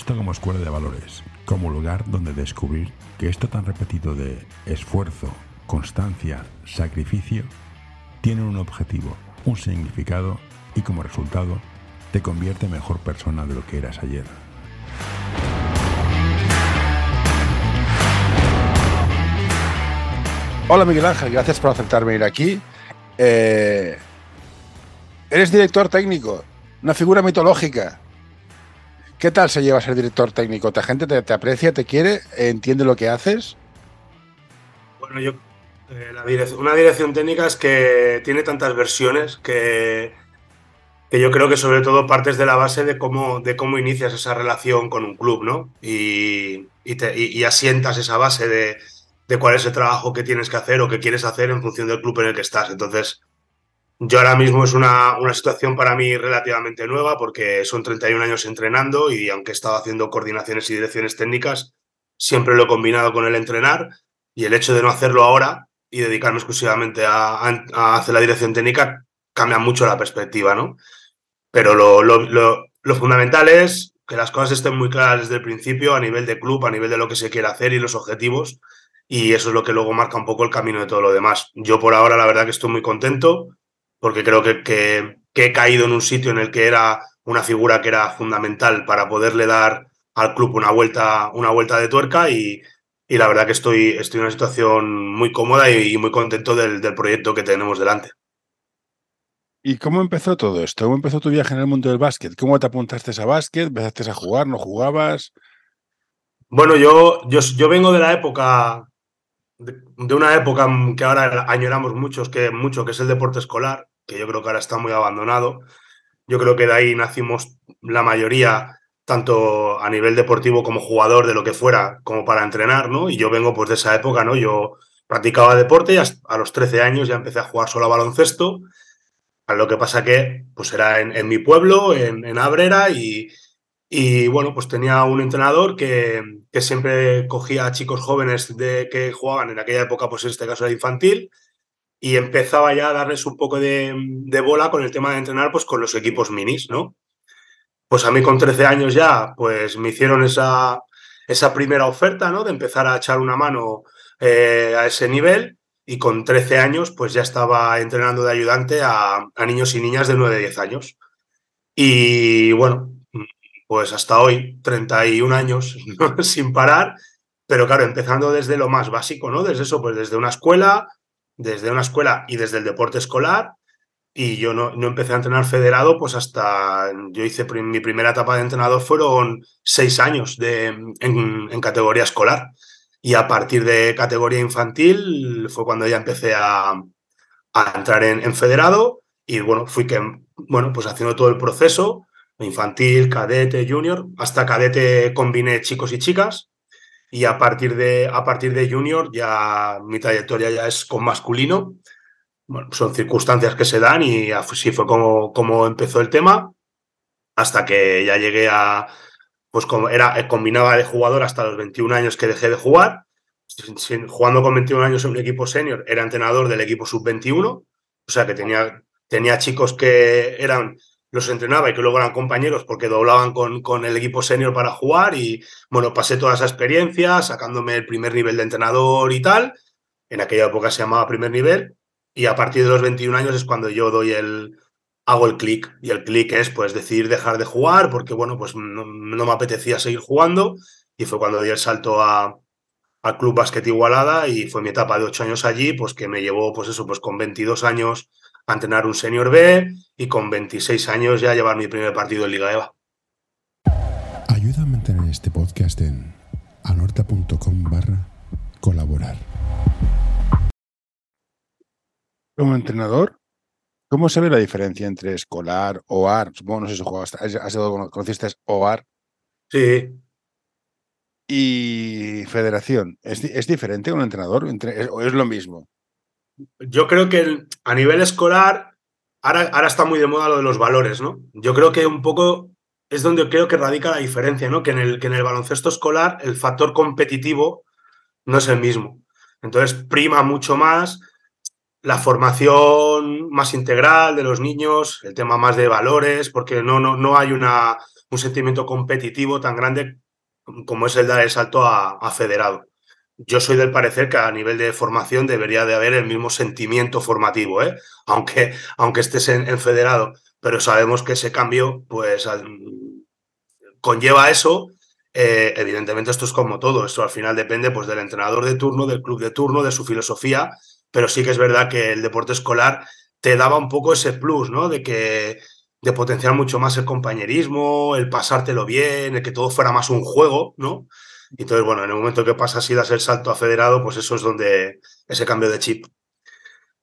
esto como escuela de valores, como lugar donde descubrir que esto tan repetido de esfuerzo, constancia, sacrificio, tiene un objetivo, un significado y como resultado te convierte en mejor persona de lo que eras ayer. Hola Miguel Ángel, gracias por aceptarme ir aquí. Eh, eres director técnico, una figura mitológica. ¿Qué tal se lleva ser director técnico? ¿La gente te, aprecia, te quiere, entiende lo que haces? Bueno, yo. Eh, una dirección técnica es que tiene tantas versiones que, que yo creo que sobre todo partes de la base de cómo, de cómo inicias esa relación con un club, ¿no? Y, y asientas esa base de, de cuál es el trabajo que tienes que hacer o que quieres hacer en función del club en el que estás. Entonces, yo ahora mismo es una, una, situación para mí relativamente nueva porque son 31 años entrenando y aunque he estado haciendo coordinaciones y direcciones técnicas, siempre lo he combinado con el entrenar y el hecho de no hacerlo ahora y dedicarme exclusivamente a, a, hacer la dirección técnica cambia mucho la perspectiva, ¿no? Pero lo, lo, lo, lo fundamental es que las cosas estén muy claras desde el principio a nivel de club, a nivel de lo que se quiere hacer y los objetivos y eso es lo que luego marca un poco el camino de todo lo demás. Yo por ahora la verdad que estoy muy contento porque creo que, que, he caído en un sitio en el que era una figura que era fundamental para poderle dar al club una vuelta, una vuelta de tuerca y, y la verdad que estoy, estoy en una situación muy cómoda y, muy contento del, del, proyecto que tenemos delante. ¿Y cómo empezó todo esto? ¿Cómo empezó tu viaje en el mundo del básquet? ¿Cómo te apuntaste a básquet? ¿Empezaste a jugar? ¿No jugabas? Bueno, yo, yo, yo vengo de la época de, una época que ahora añoramos muchos, que, mucho, que es el deporte escolar, que yo creo que ahora está muy abandonado. Yo creo que de ahí nacimos la mayoría, tanto a nivel deportivo como jugador de lo que fuera, como para entrenar, ¿no? Y yo vengo pues de esa época, ¿no? Yo practicaba deporte y a los 13 años ya empecé a jugar solo a baloncesto. A lo que pasa que pues era en, mi pueblo, en, Abrera, y, y bueno, pues tenía un entrenador que, que, siempre cogía a chicos jóvenes de, que jugaban en aquella época, pues en este caso era infantil, y empezaba ya a darles un poco de, bola con el tema de entrenar pues con los equipos minis, ¿no? Pues a mí con 13 años ya, pues me hicieron esa, esa primera oferta, ¿no? De empezar a echar una mano eh, a ese nivel y con 13 años pues ya estaba entrenando de ayudante a, a niños y niñas de 9-10 años. Y bueno, pues hasta hoy, 31 años sin parar, pero claro, empezando desde lo más básico, ¿no? Desde eso, pues desde una escuela, desde una escuela y desde el deporte escolar. Y yo no, no empecé a entrenar federado, pues hasta yo hice mi primera etapa de entrenador fueron seis años de, en, categoría escolar. Y a partir de categoría infantil fue cuando ya empecé a, a entrar en, en, federado. Y bueno, fui que, bueno, pues haciendo todo el proceso infantil, cadete, junior. Hasta cadete combiné chicos y chicas. Y a partir de, a partir de junior ya mi trayectoria ya es con masculino. Bueno, son circunstancias que se dan y así fue como, como empezó el tema. Hasta que ya llegué a, pues como era, combinaba de jugador hasta los 21 años que dejé de jugar. jugando con 21 años en un equipo senior, era entrenador del equipo sub-21. O sea que tenía, tenía chicos que eran los entrenaba y que luego eran compañeros porque doblaban con, con el equipo senior para jugar y bueno, pasé toda esa experiencia sacándome el primer nivel de entrenador y tal. En aquella época se llamaba primer nivel y a partir de los 21 años es cuando yo doy el hago el clic y el clic es pues decir dejar de jugar porque bueno, pues no, me apetecía seguir jugando y fue cuando di el salto a al Club Básquet Igualada y fue mi etapa de ocho años allí, pues que me llevó, pues eso, pues con 22 años a entrenar un senior B y con 26 años ya llevar mi primer partido en Liga EVA. Ayuda a mantener este podcast en anorta.com barra colaborar. Como entrenador, ¿cómo se ve la diferencia entre escolar, OAR? Supongo, no sé si jugabas, has, conociste OAR. Sí. Y federación, ¿es, es diferente un entrenador o es lo mismo? Yo creo que a nivel escolar, ahora, ahora está muy de moda lo de los valores, ¿no? Yo creo que un poco es donde creo que radica la diferencia, ¿no? Que en el, que en el baloncesto escolar el factor competitivo no es el mismo. Entonces prima mucho más la formación más integral de los niños, el tema más de valores, porque no, no, no hay una, un sentimiento competitivo tan grande como es el dar el salto a, federado. Yo soy del parecer que a nivel de formación debería de haber el mismo sentimiento formativo, ¿eh? aunque, aunque estés en, federado, pero sabemos que ese cambio pues, conlleva eso. Eh, evidentemente esto es como todo, esto al final depende pues, del entrenador de turno, del club de turno, de su filosofía, pero sí que es verdad que el deporte escolar te daba un poco ese plus, ¿no? De que de potenciar mucho más el compañerismo, el pasártelo bien, el que todo fuera más un juego, ¿no? Y entonces, bueno, en el momento que pasas y das el salto a federado, pues eso es donde ese cambio de chip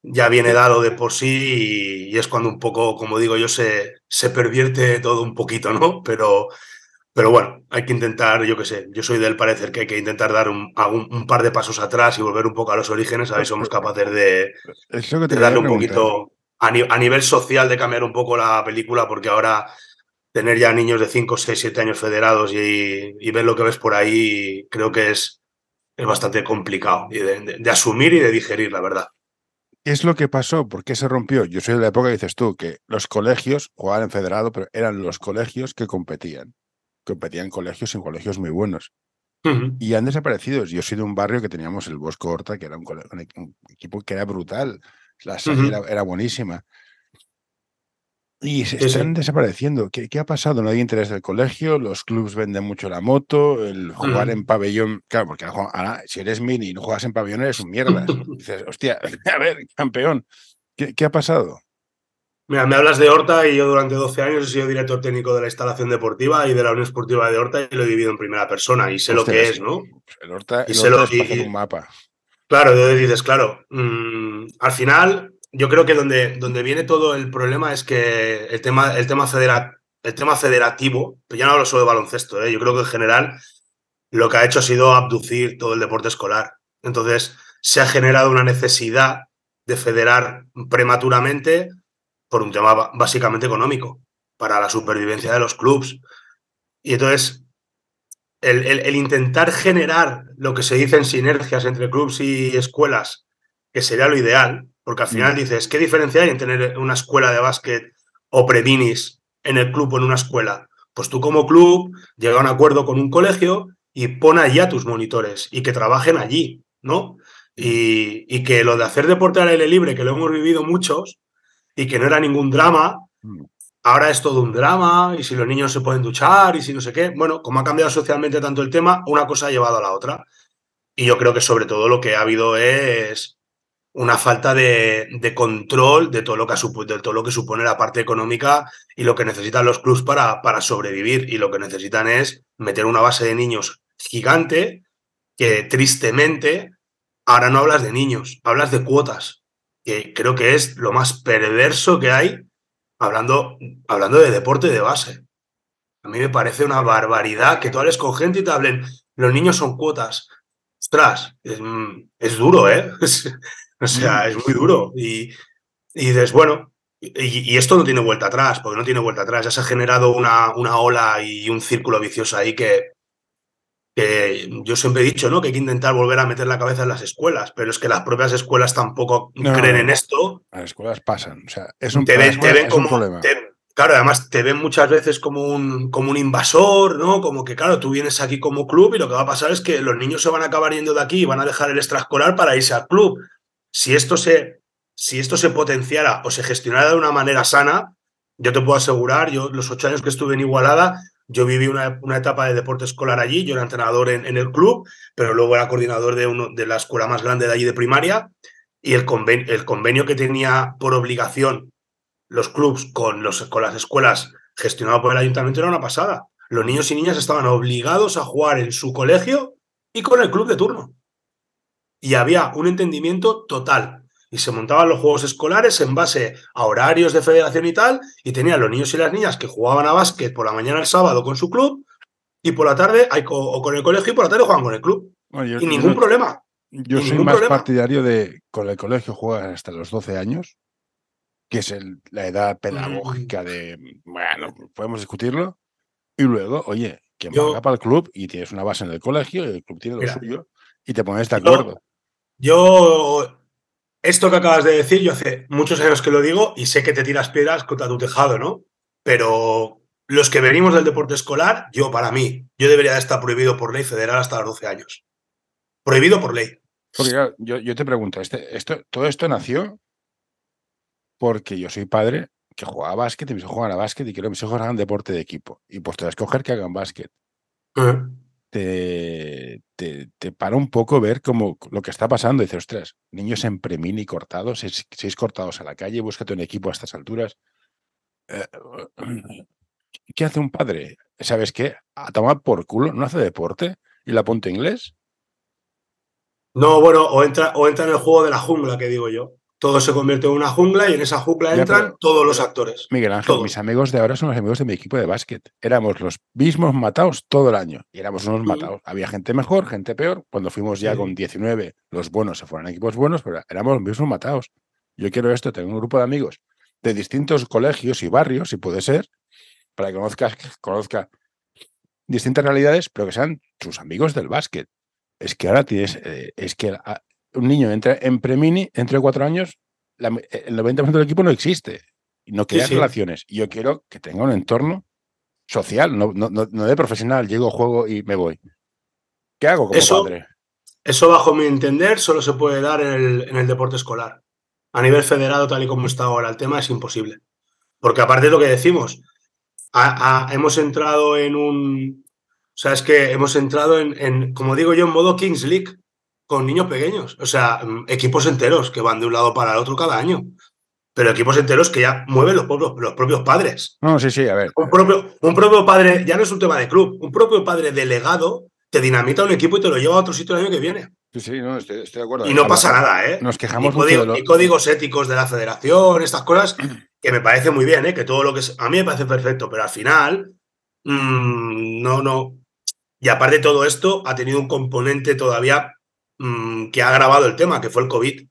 ya viene dado de por sí y, es cuando un poco, como digo yo, se, se pervierte todo un poquito, ¿no? Pero, pero bueno, hay que intentar, yo qué sé, yo soy del parecer que hay que intentar dar un, un, par de pasos atrás y volver un poco a los orígenes, a ver si somos capaces de, de darle un poquito a, nivel social de cambiar un poco la película, porque ahora tener ya niños de 5, 6, 7 años federados y, ver lo que ves por ahí, creo que es, es bastante complicado de, asumir y de digerir, la verdad. ¿Qué es lo que pasó? ¿Por qué se rompió? Yo soy de la época que dices tú, que los colegios jugaban en federado, pero eran los colegios que competían. Competían colegios en colegios muy buenos. Y han desaparecido. Yo soy de un barrio que teníamos el Bosco Horta, que era un equipo que era brutal. La serie era, buenísima. Y se están desapareciendo. ¿Qué, ¿Qué, ha pasado? No hay interés del colegio, los clubes venden mucho la moto, el jugar en pabellón. Claro, porque ahora, si eres mini y no juegas en pabellón, eres un mierda. dices, hostia, a ver, campeón, ¿qué, ¿qué, ha pasado? Mira, me hablas de Horta y yo durante 12 años he sido director técnico de la instalación deportiva y de la Unión Esportiva de Horta y lo he vivido en primera persona y sé lo que es, ¿no? Pues el Horta, y sé lo, es un mapa. Claro, dices, claro, mm, al final yo creo que donde, donde viene todo el problema es que el tema, el tema, el tema federativo, pero ya no hablo solo de baloncesto, ¿eh? yo creo que en general lo que ha hecho ha sido abducir todo el deporte escolar. Entonces se ha generado una necesidad de federar prematuramente por un tema básicamente económico, para la supervivencia de los clubes. Y entonces el, intentar generar lo que se dice en sinergias entre clubes y escuelas, que sería lo ideal, porque al final dices, ¿qué diferencia hay en tener una escuela de básquet o predinis en el club o en una escuela? Pues tú como club llega a un acuerdo con un colegio y pon allí a tus monitores y que trabajen allí, ¿no? Y, y, que lo de hacer deporte al aire libre, que lo hemos vivido muchos y que no era ningún drama, mm ahora es todo un drama y si los niños se pueden duchar y si no sé qué. Bueno, como ha cambiado socialmente tanto el tema, una cosa ha llevado a la otra. Y yo creo que sobre todo lo que ha habido es una falta de, control de todo, lo que de todo lo que supone la parte económica y lo que necesitan los clubs para, para sobrevivir. Y lo que necesitan es meter una base de niños gigante que tristemente ahora no hablas de niños, hablas de cuotas, que creo que es lo más perverso que hay hablando, hablando de deporte de base. A mí me parece una barbaridad que tú hables con gente y te hablen, los niños son cuotas. Ostras, es, es duro, ¿eh? o sea, es muy duro. Y, y dices, bueno, y, esto no tiene vuelta atrás, porque no tiene vuelta atrás. Ya se ha generado una, una ola y un círculo vicioso ahí que, que yo siempre he dicho, ¿no? Que hay que intentar volver a meter la cabeza en las escuelas, pero es que las propias escuelas tampoco creen en esto. Las escuelas pasan, o sea, es un, te ven, como, problema. claro, además te ven muchas veces como un, como un invasor, ¿no? Como que, claro, tú vienes aquí como club y lo que va a pasar es que los niños se van a acabar yendo de aquí y van a dejar el extraescolar para irse al club. Si esto se, si esto se potenciara o se gestionara de una manera sana, yo te puedo asegurar, yo los ocho años que estuve en Igualada, yo viví una, etapa de deporte escolar allí, yo era entrenador en, el club, pero luego era coordinador de, uno, de la escuela más grande de allí de primaria y el, el convenio que tenía por obligación los clubs con, los, con las escuelas gestionado por el ayuntamiento era una pasada. Los niños y niñas estaban obligados a jugar en su colegio y con el club de turno. Y había un entendimiento total y se montaban los juegos escolares en base a horarios de federación y tal, y tenían los niños y las niñas que jugaban a básquet por la mañana el sábado con su club, y por la tarde, o con el colegio, y por la tarde juegan con el club. y ningún problema. Yo soy más partidario de con el colegio juegas hasta los 12 años, que es la edad pedagógica de, bueno, podemos discutirlo, y luego, oye, que va para el club y tienes una base en el colegio, y el club tiene lo suyo, y te pones de acuerdo. Yo esto que acabas de decir, yo hace muchos años que lo digo y sé que te tiras piedras contra tu tejado, ¿no? Pero los que venimos del deporte escolar, yo para mí, yo debería estar prohibido por ley federal hasta los 12 años. Prohibido por ley. Porque yo, te pregunto, este, esto, todo esto nació porque yo soy padre que jugaba a básquet y mis hijos juegan a básquet y quiero que mis hijos hagan deporte de equipo. Y pues te vas a escoger que hagan básquet. Te, te, para un poco ver cómo lo que está pasando. Dices, ostras, niños en premini cortados, seis, cortados a la calle, búscate un equipo a estas alturas. Eh, ¿Qué hace un padre? ¿Sabes qué? A tomar por culo, no hace deporte y la apunta inglés. No, bueno, o entra, o entra en el juego de la jungla, que digo yo. Todo se convierte en una jungla y en esa jungla entran todos los actores. Miguel Ángel, mis amigos de ahora son los amigos de mi equipo de básquet. Éramos los mismos matados todo el año. Y éramos unos matados. Había gente mejor, gente peor. Cuando fuimos ya con 19, los buenos se fueron a equipos buenos, pero éramos los mismos matados. Yo quiero esto, tengo un grupo de amigos de distintos colegios y barrios, si puede ser, para que conozcas, conozca distintas realidades, pero que sean sus amigos del básquet. Es que ahora tienes, eh, es que un niño entra en premini, entre cuatro años, el 90% del equipo no existe y no crea relaciones. Y yo quiero que tenga un entorno social, no, no, no, de profesional, llego, juego y me voy. ¿Qué hago como eso, padre? Eso, bajo mi entender, solo se puede dar en el, en el deporte escolar. A nivel federado, tal y como está ahora el tema, es imposible. Porque aparte de lo que decimos, hemos entrado en un. O sea, es que hemos entrado en, en, como digo yo, en modo Kings League con niños pequeños. O sea, mm, equipos enteros que van de un lado para el otro cada año. Pero equipos enteros que ya mueven los propios, los propios padres. No, sí, sí, a ver. Un propio, un propio padre, ya no es un tema de club, un propio padre delegado te dinamita un equipo y te lo lleva a otro sitio el año que viene. Sí, sí, no, estoy, de acuerdo. Y no pasa nada, ¿eh? Nos quejamos y, código, y códigos éticos de la federación, estas cosas, que me parece muy bien, ¿eh? Que todo lo que es, a mí me parece perfecto, pero al final, mmm, no, no. Y aparte de todo esto, ha tenido un componente todavía mmm, que ha agravado el tema, que fue el COVID.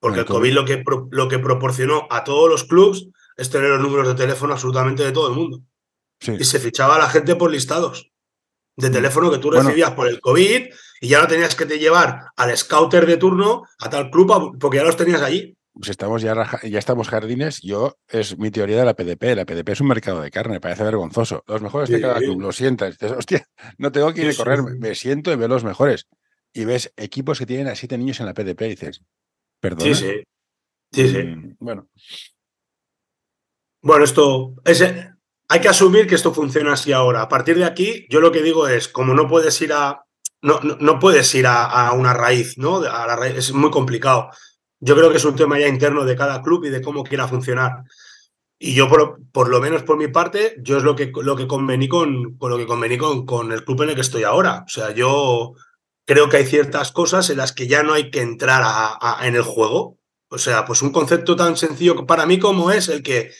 Porque el COVID, lo, que, lo que proporcionó a todos los clubs es tener los números de teléfono absolutamente de todo el mundo. Sí. Y se fichaba a la gente por listados de mm. teléfono que tú recibías por el COVID y ya no tenías que te llevar al scouter de turno a tal club porque ya los tenías allí. Pues estamos ya, ya estamos jardines. Yo, es mi teoría de la PDP. La PDP es un mercado de carne, parece vergonzoso. Los mejores de cada club, lo sientas. Dices, hostia, no tengo que ir a correr, me siento y veo los mejores. Y ves equipos que tienen a siete niños en la PDP y dices, perdón. Sí, sí. Sí, sí. Mm, bueno. Bueno, esto. Ese, hay que asumir que esto funciona así ahora. A partir de aquí, yo lo que digo es, como no puedes ir a, no, no, puedes ir a, una raíz, ¿no? A la raíz, es muy complicado. Yo creo que es un tema ya interno de cada club y de cómo quiera funcionar. Y yo, por, por lo menos por mi parte, yo es lo que, lo que convení, con, con lo que convení con, con, el club en el que estoy ahora. O sea, yo creo que hay ciertas cosas en las que ya no hay que entrar en el juego. O sea, pues un concepto tan sencillo para mí como es el que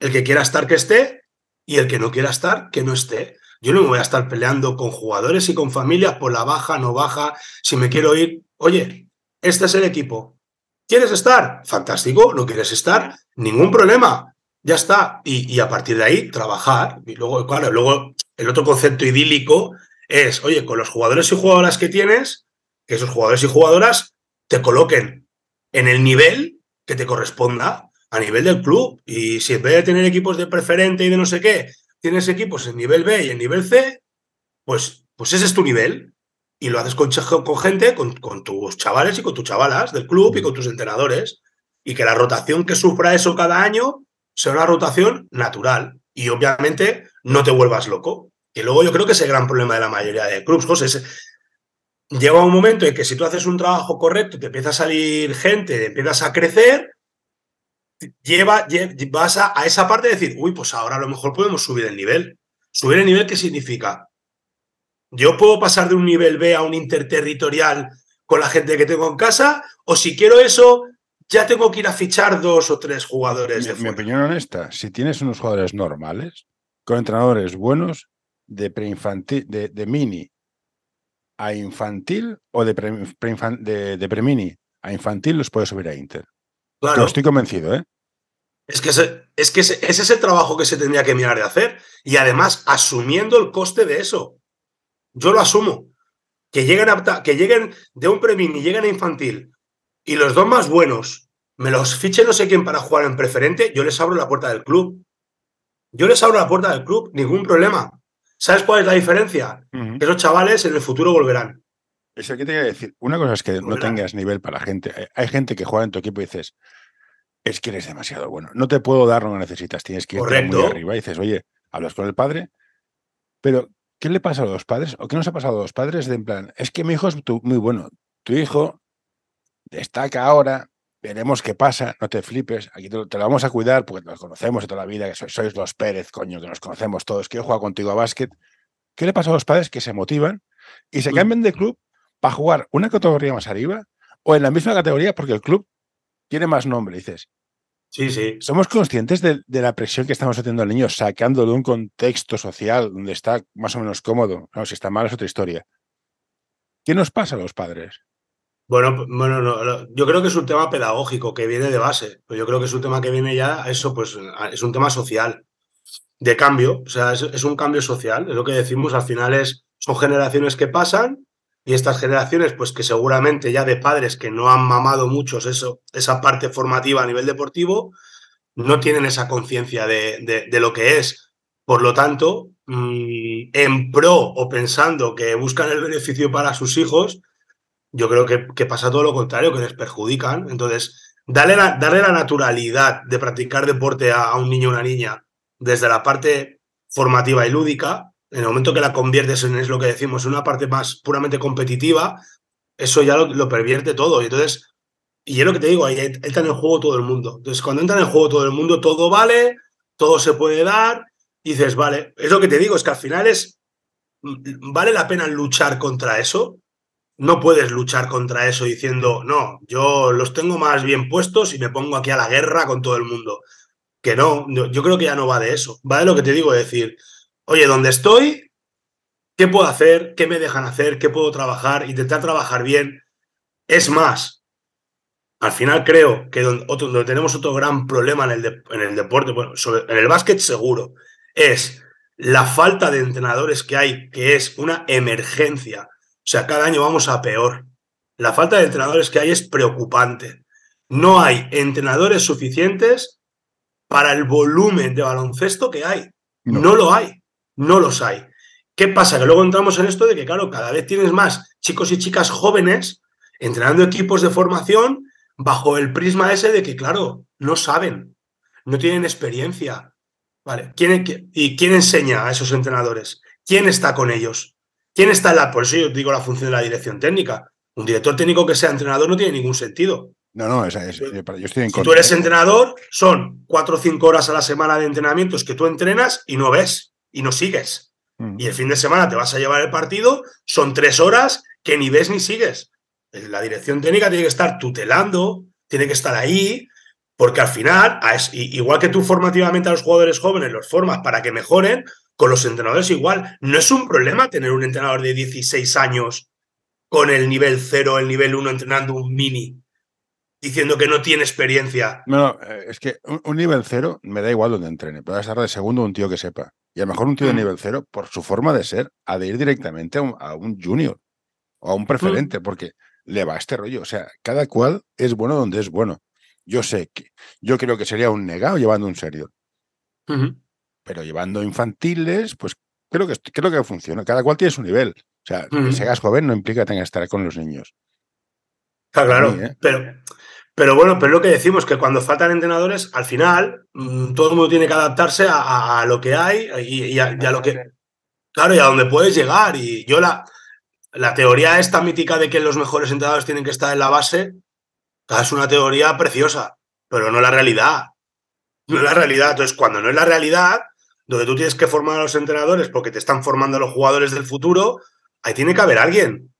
el que quiera estar, que esté, y el que no quiera estar, que no esté. Yo no me voy a estar peleando con jugadores y con familias por la baja, no baja. Si me quiero ir, oye, este es el equipo. ¿Quieres estar? Fantástico. ¿No quieres estar? Ningún problema. Ya está. Y, a partir de ahí, trabajar. Y luego, claro, luego el otro concepto idílico es, oye, con los jugadores y jugadoras que tienes, que esos jugadores y jugadoras te coloquen en el nivel que te corresponda a nivel del club. Y si en vez de tener equipos de preferente y de no sé qué, tienes equipos en nivel B y en nivel C, pues, pues ese es tu nivel. Y lo haces con, con gente, con, con, tus chavales y con tus chavalas del club y con tus entrenadores. Y que la rotación que sufra eso cada año sea una rotación natural. Y obviamente no te vuelvas loco. Que luego yo creo que es el gran problema de la mayoría de clubs, José. Es, llega un momento en que si tú haces un trabajo correcto, te empieza a salir gente, empiezas a crecer, lleva, vas a, esa parte de decir, uy, pues ahora a lo mejor podemos subir el nivel. ¿Subir el nivel qué significa? Yo puedo pasar de un nivel B a un interterritorial con la gente que tengo en casa, o si quiero eso, ya tengo que ir a fichar dos o tres jugadores. Mi, mi opinión honesta, si tienes unos jugadores normales, con entrenadores buenos, de preinfantil, de, de mini a infantil o de, pre, de, de premini a infantil, los puedes subir a Inter. Claro. estoy convencido, ¿eh? Es que, ese, es que ese, es el trabajo que se tendría que mirar de hacer. Y además, asumiendo el coste de eso. Yo lo asumo. Que lleguen, a, que lleguen de un premium y lleguen a infantil y los dos más buenos me los fiche no sé quién para jugar en preferente, yo les abro la puerta del club. yo les abro la puerta del club, ningún problema. ¿Sabes cuál es la diferencia? Esos chavales en el futuro volverán. Eso que te voy a decir. Una cosa es que no tengas nivel para la gente. Hay gente que juega en tu equipo y dices, es que eres demasiado bueno. No te puedo dar lo que necesitas. Tienes que ir muy arriba. Y dices, oye, hablas con el padre, pero ¿qué le pasa a los padres? ¿O qué nos ha pasado a los padres? De en plan, es que mi hijo es muy bueno. Tu hijo destaca ahora, veremos qué pasa, no te flipes, aquí te, lo vamos a cuidar porque nos conocemos de toda la vida, que sois, los Pérez, coño, que nos conocemos todos, que yo juego contigo a básquet. ¿Qué le pasa a los padres que se motivan y se mm. cambian de club para jugar una categoría más arriba o en la misma categoría porque el club tiene más nombre? dices, Sí, sí. ¿Somos conscientes de, la presión que estamos haciendo al niño, sacándolo de un contexto social donde está más o menos cómodo? No, si está mal es otra historia. ¿Qué nos pasa a los padres? Bueno, bueno yo creo que es un tema pedagógico que viene de base. Yo creo que es un tema que viene ya, eso pues es un tema social, de cambio. O sea, es, un cambio social. Es lo que decimos, al final es, son generaciones que pasan y estas generaciones, pues que seguramente ya de padres que no han mamado muchos eso, esa parte formativa a nivel deportivo, no tienen esa conciencia de, lo que es. Por lo tanto, mm, en pro o pensando que buscan el beneficio para sus hijos, yo creo que, pasa todo lo contrario, que les perjudican. Entonces, darle la, darle la naturalidad de practicar deporte a, a un niño o una niña desde la parte formativa y lúdica, en el momento que la conviertes en, es lo que decimos, una parte más puramente competitiva, eso ya lo, pervierte todo. Y entonces, y es lo que te digo, ahí entra en el juego todo el mundo. Entonces, cuando entra en el juego todo el mundo, todo vale, todo se puede dar, y dices, vale, es lo que te digo, es que al final es, ¿vale la pena luchar contra eso? No puedes luchar contra eso diciendo, no, yo los tengo más bien puestos y me pongo aquí a la guerra con todo el mundo. Que no, yo creo que ya no va de eso. Va de lo que te digo, decir, oye, ¿dónde estoy? ¿Qué puedo hacer? ¿Qué me dejan hacer? ¿Qué puedo trabajar? Intentar trabajar bien. Es más, al final creo que donde, tenemos otro gran problema en el, en el deporte, bueno, en el básquet seguro, es la falta de entrenadores que hay, que es una emergencia. O sea, cada año vamos a peor. La falta de entrenadores que hay es preocupante. No hay entrenadores suficientes para el volumen de baloncesto que hay. no lo hay no los hay. ¿Qué pasa? Que luego entramos en esto de que, claro, cada vez tienes más chicos y chicas jóvenes entrenando equipos de formación bajo el prisma ese de que, claro, no saben, no tienen experiencia. Vale. ¿Quién, ¿Y quién enseña a esos entrenadores? ¿Quién está con ellos? ¿Quién está en la.? Por eso yo digo la función de la dirección técnica. Un director técnico que sea entrenador no tiene ningún sentido. No, no, esa es, yo estoy en Si tú eres entrenador, son cuatro o cinco horas a la semana de entrenamientos que tú entrenas y no ves y no sigues. Mm. Y el fin de semana te vas a llevar el partido, son tres horas que ni ves ni sigues. La dirección técnica tiene que estar tutelando, tiene que estar ahí, porque al final, igual que tú formativamente a los jugadores jóvenes los formas para que mejoren, con los entrenadores igual. No es un problema tener un entrenador de 16 años con el nivel 0, el nivel 1 entrenando un mini diciendo que no tiene experiencia. No, no, eh, es que un, nivel cero me da igual donde entrene. Puede estar de segundo un tío que sepa. Y a lo mejor un tío de mm. nivel cero, por su forma de ser, ha de ir directamente a un, junior o a un preferente, mm. porque le va este rollo. O sea, cada cual es bueno donde es bueno. Yo sé que yo creo que sería un negado llevando un serio. Pero llevando infantiles, pues creo que, creo que funciona. Cada cual tiene su nivel. O sea, que seas joven no implica tengas que estar con los niños. Está claro, ¿eh? pero pero bueno, pero lo que decimos, que cuando faltan entrenadores, al final mm, todo el mundo tiene que adaptarse a, lo que hay y, a, lo que. Claro, y a donde puedes llegar. Y yo la, la teoría esta mítica de que los mejores entrenadores tienen que estar en la base, es una teoría preciosa, pero no la realidad. No es la realidad. Entonces, cuando no es la realidad, donde tú tienes que formar a los entrenadores porque te están formando a los jugadores del futuro, ahí tiene que haber alguien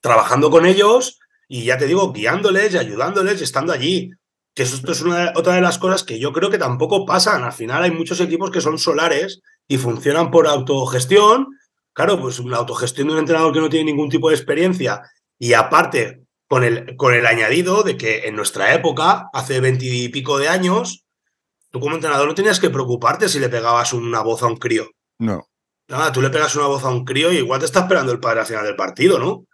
trabajando con ellos y ya te digo, guiándoles y ayudándoles y estando allí. Que esto es una, otra de las cosas que yo creo que tampoco pasan. Al final hay muchos equipos que son solares y funcionan por autogestión. Claro, pues la autogestión de un entrenador que no tiene ningún tipo de experiencia y aparte con el, con el añadido de que en nuestra época, hace veintipico de años, tú como entrenador no tenías que preocuparte si le pegabas una voz a un crío. No. Nada, tú le pegas una voz a un crío y igual te está esperando el padre al final del partido, ¿no?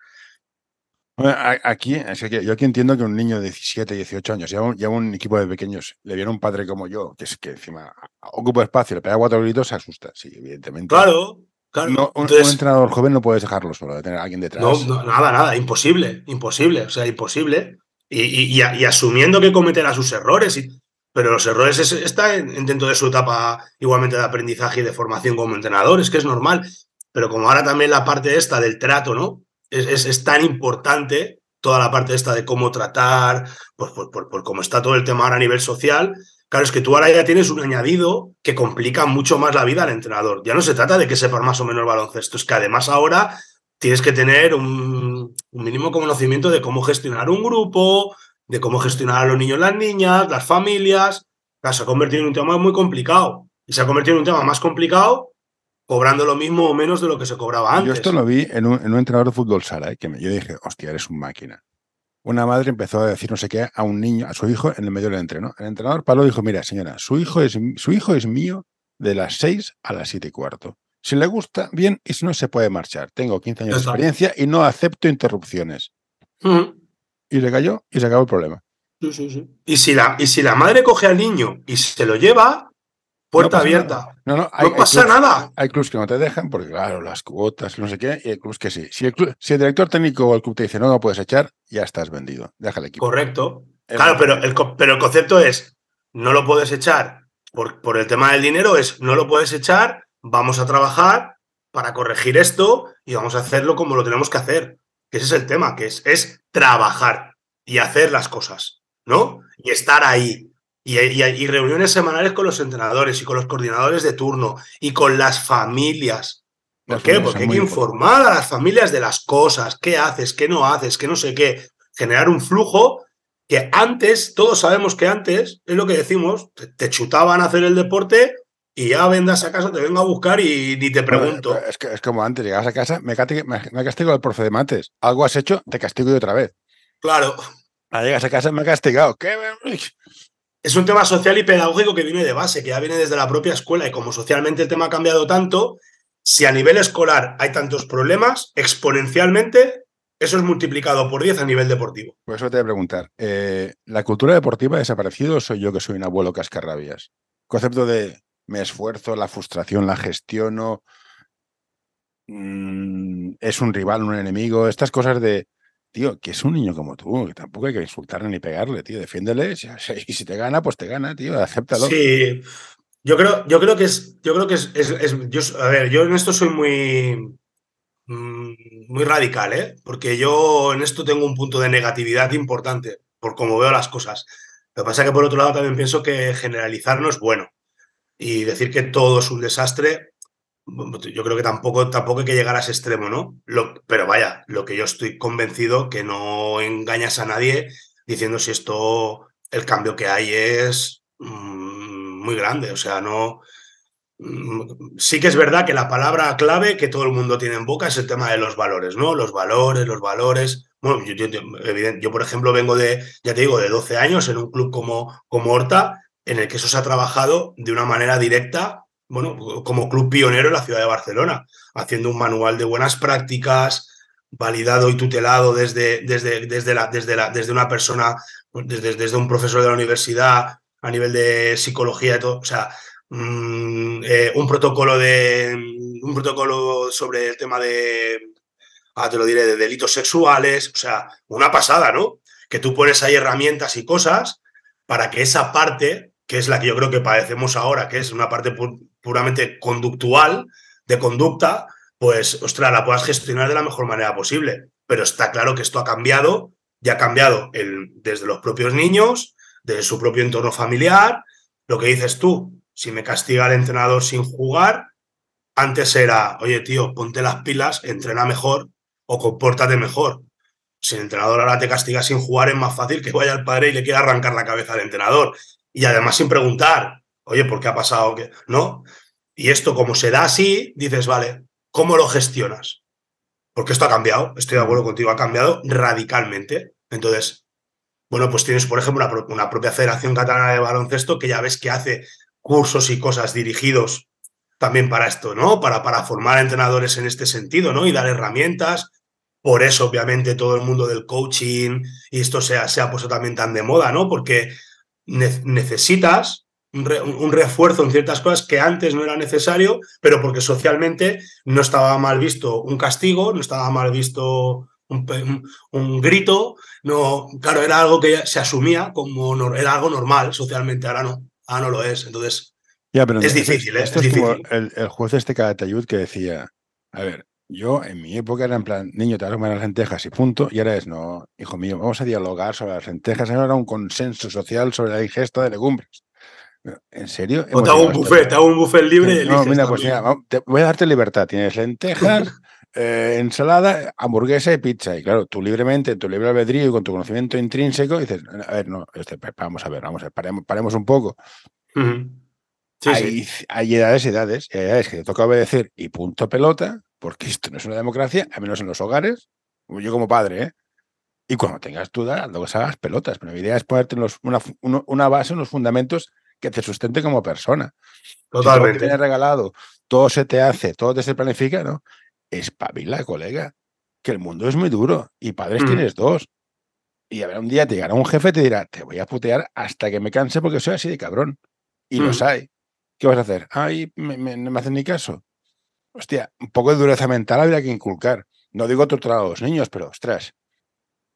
Aquí, es que yo aquí entiendo que un niño de 17, 18 años, ya un, un equipo de pequeños, le viene un padre como yo, que es que encima ocupa espacio, le pega cuatro gritos, se asusta, sí, evidentemente. Claro, claro. un, entrenador joven no puedes dejarlo solo, de tener a alguien detrás. No, nada, nada, imposible, imposible, o sea, imposible. Y, asumiendo que cometerá sus errores, pero los errores están dentro de su etapa igualmente de aprendizaje y de formación como entrenador, es que es normal. Pero como ahora también la parte esta del trato, ¿no? es, tan importante toda la parte esta de cómo tratar, pues por, por, cómo está todo el tema ahora a nivel social. Claro, es que tú ahora ya tienes un añadido que complica mucho más la vida al entrenador. Ya no se trata de que sepas más o menos el baloncesto, es que además ahora tienes que tener un, mínimo conocimiento de cómo gestionar un grupo, de cómo gestionar a los niños, las niñas, las familias. se ha convertido en un tema muy complicado. Y se ha convertido en un tema más complicado cobrando lo mismo o menos de lo que se cobraba antes. Yo esto lo vi en un, entrenador de fútbol sala, ¿eh? que me, yo dije, hostia, eres un máquina. Una madre empezó a decir no sé qué a un niño, a su hijo, en el medio del entreno. El entrenador y dijo, mira, señora, su hijo es, su hijo es mío de las seis a las siete y cuarto. Si le gusta, bien, y si no, se puede marchar. Tengo 15 años de experiencia y no acepto interrupciones. Y le cayó y se acabó el problema. Sí, sí, sí. Y si, la, y si la madre coge al niño y se lo lleva, Puerta abierta. No, no, hay, pasa nada. Hay clubs que no te dejan porque, claro, las cuotas, no sé qué, y hay clubs que sí. Si el, si el director técnico o el club te dice no, no puedes echar, ya estás vendido. Deja el equipo. Correcto. claro, pero el, pero el concepto es no lo puedes echar por, por el tema del dinero, es no lo puedes echar, vamos a trabajar para corregir esto y vamos a hacerlo como lo tenemos que hacer. Que ese es el tema, que es, es trabajar y hacer las cosas, ¿no? Y estar ahí. Y, reuniones semanales con los entrenadores y con los coordinadores de turno y con las familias. ¿Por qué? Porque hay que informar a las familias de las cosas, qué haces, qué no haces, qué no sé qué. Generar un flujo que antes, todos sabemos que antes, es lo que decimos, te, chutaban a hacer el deporte y ya vendas a casa, te vengo a buscar y ni te pregunto. es, que, es como antes, llegabas a casa, me, me, castigo el profe de mates. Algo has hecho, te castigo y otra vez. Claro. Ahora llegas a casa, me ha castigado. ¿Qué? es un tema social y pedagógico que viene de base, que ya viene desde la propia escuela y como socialmente el tema ha cambiado tanto, si a nivel escolar hay tantos problemas, exponencialmente eso es multiplicado por 10 a nivel deportivo. Por eso te voy a preguntar, eh, ¿la cultura deportiva ha desaparecido o soy yo que soy un abuelo cascarrabias? Concepto de me esfuerzo, la frustración la gestiono, mm, es un rival, un enemigo, estas cosas de tío, que es un niño como tú, que tampoco hay que insultarle ni pegarle, tío, defiéndele, y si te gana, pues te gana, tío, acéptalo. Sí, yo creo, yo creo que es, yo creo que es, yo, a ver, yo en esto soy muy, mm, muy radical, ¿eh? Porque yo en esto tengo un punto de negatividad importante, por cómo veo las cosas. Lo que pasa es que por otro lado también pienso que generalizar no es bueno. Y decir que todo es un desastre, yo creo que tampoco, tampoco hay que llegar a ese extremo, ¿no? pero vaya, lo que yo estoy convencido que no engañas a nadie diciendo si esto, el cambio que hay es mm, muy grande, o sea, no... Mm, sí que es verdad que la palabra clave que todo el mundo tiene en boca es el tema de los valores, ¿no? Los valores, los valores. Bueno, yo, yo, por ejemplo vengo de, ya te digo, de 12 años en un club como, como Horta, en el que eso se ha trabajado de una manera directa bueno, como club pionero en la ciudad de Barcelona, haciendo un manual de buenas prácticas, validado y tutelado desde, desde, desde, la, desde, la, desde una persona, desde, desde un profesor de la universidad a nivel de psicología todo. O sea, mm, eh, un protocolo de un protocolo sobre el tema de ah, te lo diré, de delitos sexuales. O sea, una pasada, ¿no? Que tú pones ahí herramientas y cosas para que esa parte, que es la que yo creo que padecemos ahora, que es una parte puramente conductual, de conducta, pues, ostras, la puedas gestionar de la mejor manera posible. Pero está claro que esto ha cambiado, ya ha cambiado el, desde los propios niños, desde su propio entorno familiar. Lo que dices tú, si me castiga el entrenador sin jugar, antes era, oye, tío, ponte las pilas, entrena mejor o compórtate mejor. Si el entrenador ahora te castiga sin jugar, es más fácil que vaya el padre y le quiera arrancar la cabeza al entrenador. Y además sin preguntar, oye, ¿por qué ha pasado? ¿No? Y esto, como se da así, dices, vale, ¿cómo lo gestionas? Porque esto ha cambiado, estoy de acuerdo contigo, ha cambiado radicalmente. Entonces, bueno, pues tienes, por ejemplo, una, propia Federación Catalana de Baloncesto que ya ves que hace cursos y cosas dirigidos también para esto, ¿no? Para, para formar entrenadores en este sentido, ¿no? Y dar herramientas. por eso, obviamente, todo el mundo del coaching y esto se se ha puesto también tan de moda, ¿no? Porque necesitas un, refuerzo en ciertas cosas que antes no era necesario, pero porque socialmente no estaba mal visto un castigo, no estaba mal visto un, grito, no, claro, era algo que se asumía como era algo normal socialmente, ahora no, ahora no lo es. Entonces, es difícil, ¿eh? Esto es, como el, juez de este Calatayud que decía, a ver, yo en mi época era en plan, niño, te vas a comer las lentejas y punto, y ahora es, no, hijo mío, vamos a dialogar sobre las lentejas, ahora era un consenso social sobre la ingesta de legumbres. ¿En serio? O te hago un buffet, te hago un buffet libre. No, mira, pues mira, voy a darte libertad. Tienes lentejas, eh, ensalada, hamburguesa y pizza. Y claro, tú libremente, tu libre albedrío y con tu conocimiento intrínseco, dices, a ver, no, este, vamos a ver, vamos a ver, paremos, un poco. hay, hay, edades y edades, hay edades que te toca obedecer y punto pelota, porque esto no es una democracia, al menos en los hogares, yo como padre, ¿eh? Y cuando tengas dudas, luego hagas pelotas. Pero la idea es ponerte una, una base, unos fundamentos que te sustente como persona. Totalmente. Si te regalado, todo se te hace, todo te se planifica, ¿no? Espabila, colega, que el mundo es muy duro y padres mm. tienes dos. Y a ver, un día te llegará un jefe y te dirá, te voy a putear hasta que me canse porque soy así de cabrón. Y mm. hay. ¿Qué vas a hacer? Ay, me, no me hacen ni caso. Hostia, un poco de dureza mental habría que inculcar. No digo torturar a los niños, pero ostras,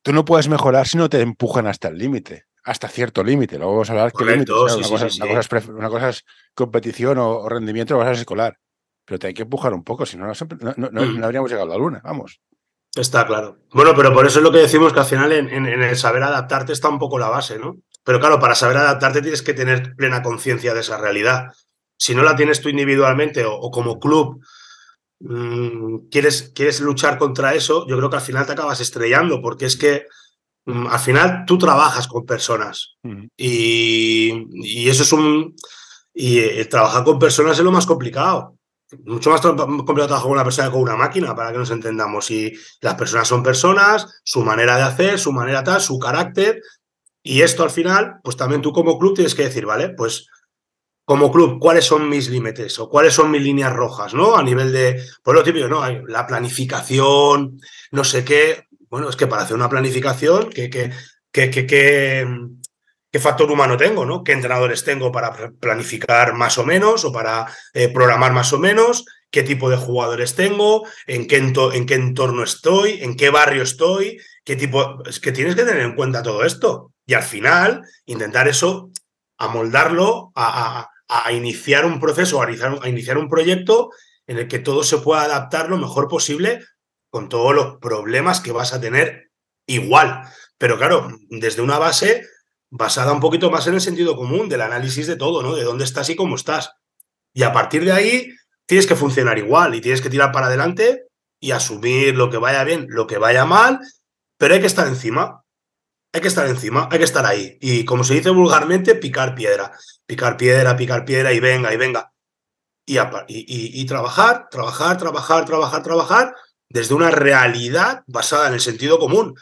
tú no puedes mejorar si no te empujan hasta el límite hasta cierto límite. Luego vamos a hablar qué límite. una, cosa es, competición o, rendimiento, lo vas a escolar. Pero te hay que empujar un poco, si no, no, mm. habríamos llegado a la luna, vamos. Está claro. Bueno, pero por eso es lo que decimos que al final en, en, el saber adaptarte está un poco la base, ¿no? Pero claro, para saber adaptarte tienes que tener plena conciencia de esa realidad. Si no la tienes tú individualmente o, como club, mm, quieres, quieres luchar contra eso, yo creo que al final te acabas estrellando, porque es que Mm, al final tú trabajas con personas y, eso es un... Y eh, trabajar con personas es lo más complicado. Mucho más complicado trabajar con una persona que con una máquina, para que nos entendamos. Y las personas son personas, su manera de hacer, su manera tal, su carácter. Y esto al final, pues también tú como club tienes que decir, vale, pues como club, ¿cuáles son mis límites o cuáles son mis líneas rojas, ¿no? A nivel de, pues lo típico, ¿no? La planificación, no sé qué. Bueno, es que para hacer una planificación, ¿qué, qué, qué, qué, factor humano tengo? ¿no? ¿Qué entrenadores tengo para planificar más o menos o para eh, programar más o menos? ¿Qué tipo de jugadores tengo? ¿En qué, ¿En qué entorno estoy? ¿En qué barrio estoy? ¿Qué tipo? Es que tienes que tener en cuenta todo esto. Y al final, intentar eso, amoldarlo a, a, iniciar un proceso, a iniciar, a iniciar un proyecto en el que todo se pueda adaptar lo mejor posible con todos los problemas que vas a tener igual. Pero claro, desde una base basada un poquito más en el sentido común, del análisis de todo, ¿no? De dónde estás y cómo estás. Y a partir de ahí tienes que funcionar igual y tienes que tirar para adelante y asumir lo que vaya bien, lo que vaya mal, pero hay que estar encima. Hay que estar encima, hay que estar ahí. Y como se dice vulgarmente, picar piedra. Picar piedra, picar piedra y venga, y venga. Y, trabajar, trabajar, trabajar, trabajar, trabajar desde una realidad basada en el sentido común.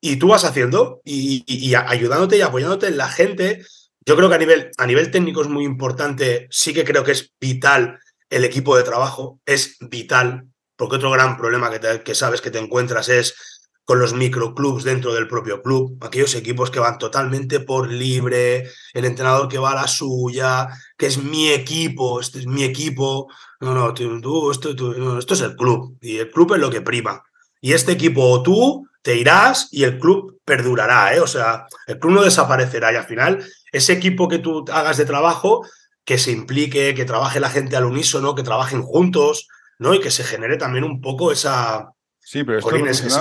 Y tú vas haciendo y, ayudándote y apoyándote en la gente. Yo creo que a nivel, a nivel técnico es muy importante, sí que creo que es vital el equipo de trabajo, es vital, porque otro gran problema que, que sabes que te encuentras es con los microclubs dentro del propio club, aquellos equipos que van totalmente por libre, el entrenador que va a la suya, que es mi equipo, este es mi equipo. No, no, tú, esto, esto es el club y el club es lo que prima. Y este equipo o tú te irás y el club perdurará, ¿eh? O sea, el club no desaparecerá y al final ese equipo que tú hagas de trabajo, que se implique, que trabaje la gente al unísono, que trabajen juntos, ¿no? Y que se genere también un poco esa, Sí, pero esto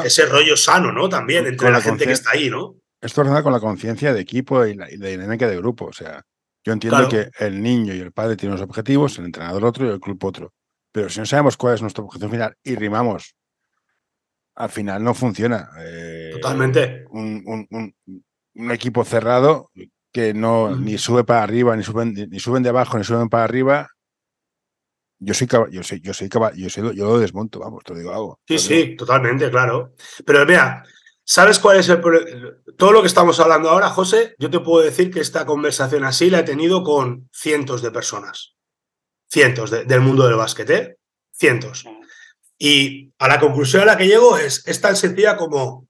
ese, rollo sano, ¿no? También entre la, gente que está ahí, ¿no? Esto relaciona con la conciencia de equipo y la, dinámica de grupo. O sea, yo entiendo que el niño y el padre tienen unos objetivos, el entrenador otro y el club otro. Pero si no sabemos cuál es nuestro objetivo final y rimamos, al final no funciona. Eh, Totalmente. Un, equipo cerrado que no ni sube para arriba, ni suben, ni suben de abajo, ni suben para arriba, yo soy yo soy, yo soy yo soy, yo lo desmonto, vamos, te digo algo. Sí, sí, totalmente, claro. Pero mira, ¿sabes cuál es el Todo lo que estamos hablando ahora, José, yo te puedo decir que esta conversación así la he tenido con cientos de personas. Cientos del mundo del básquet, ¿eh? Cientos. Y a la conclusión a la que llego es, es tan sencilla como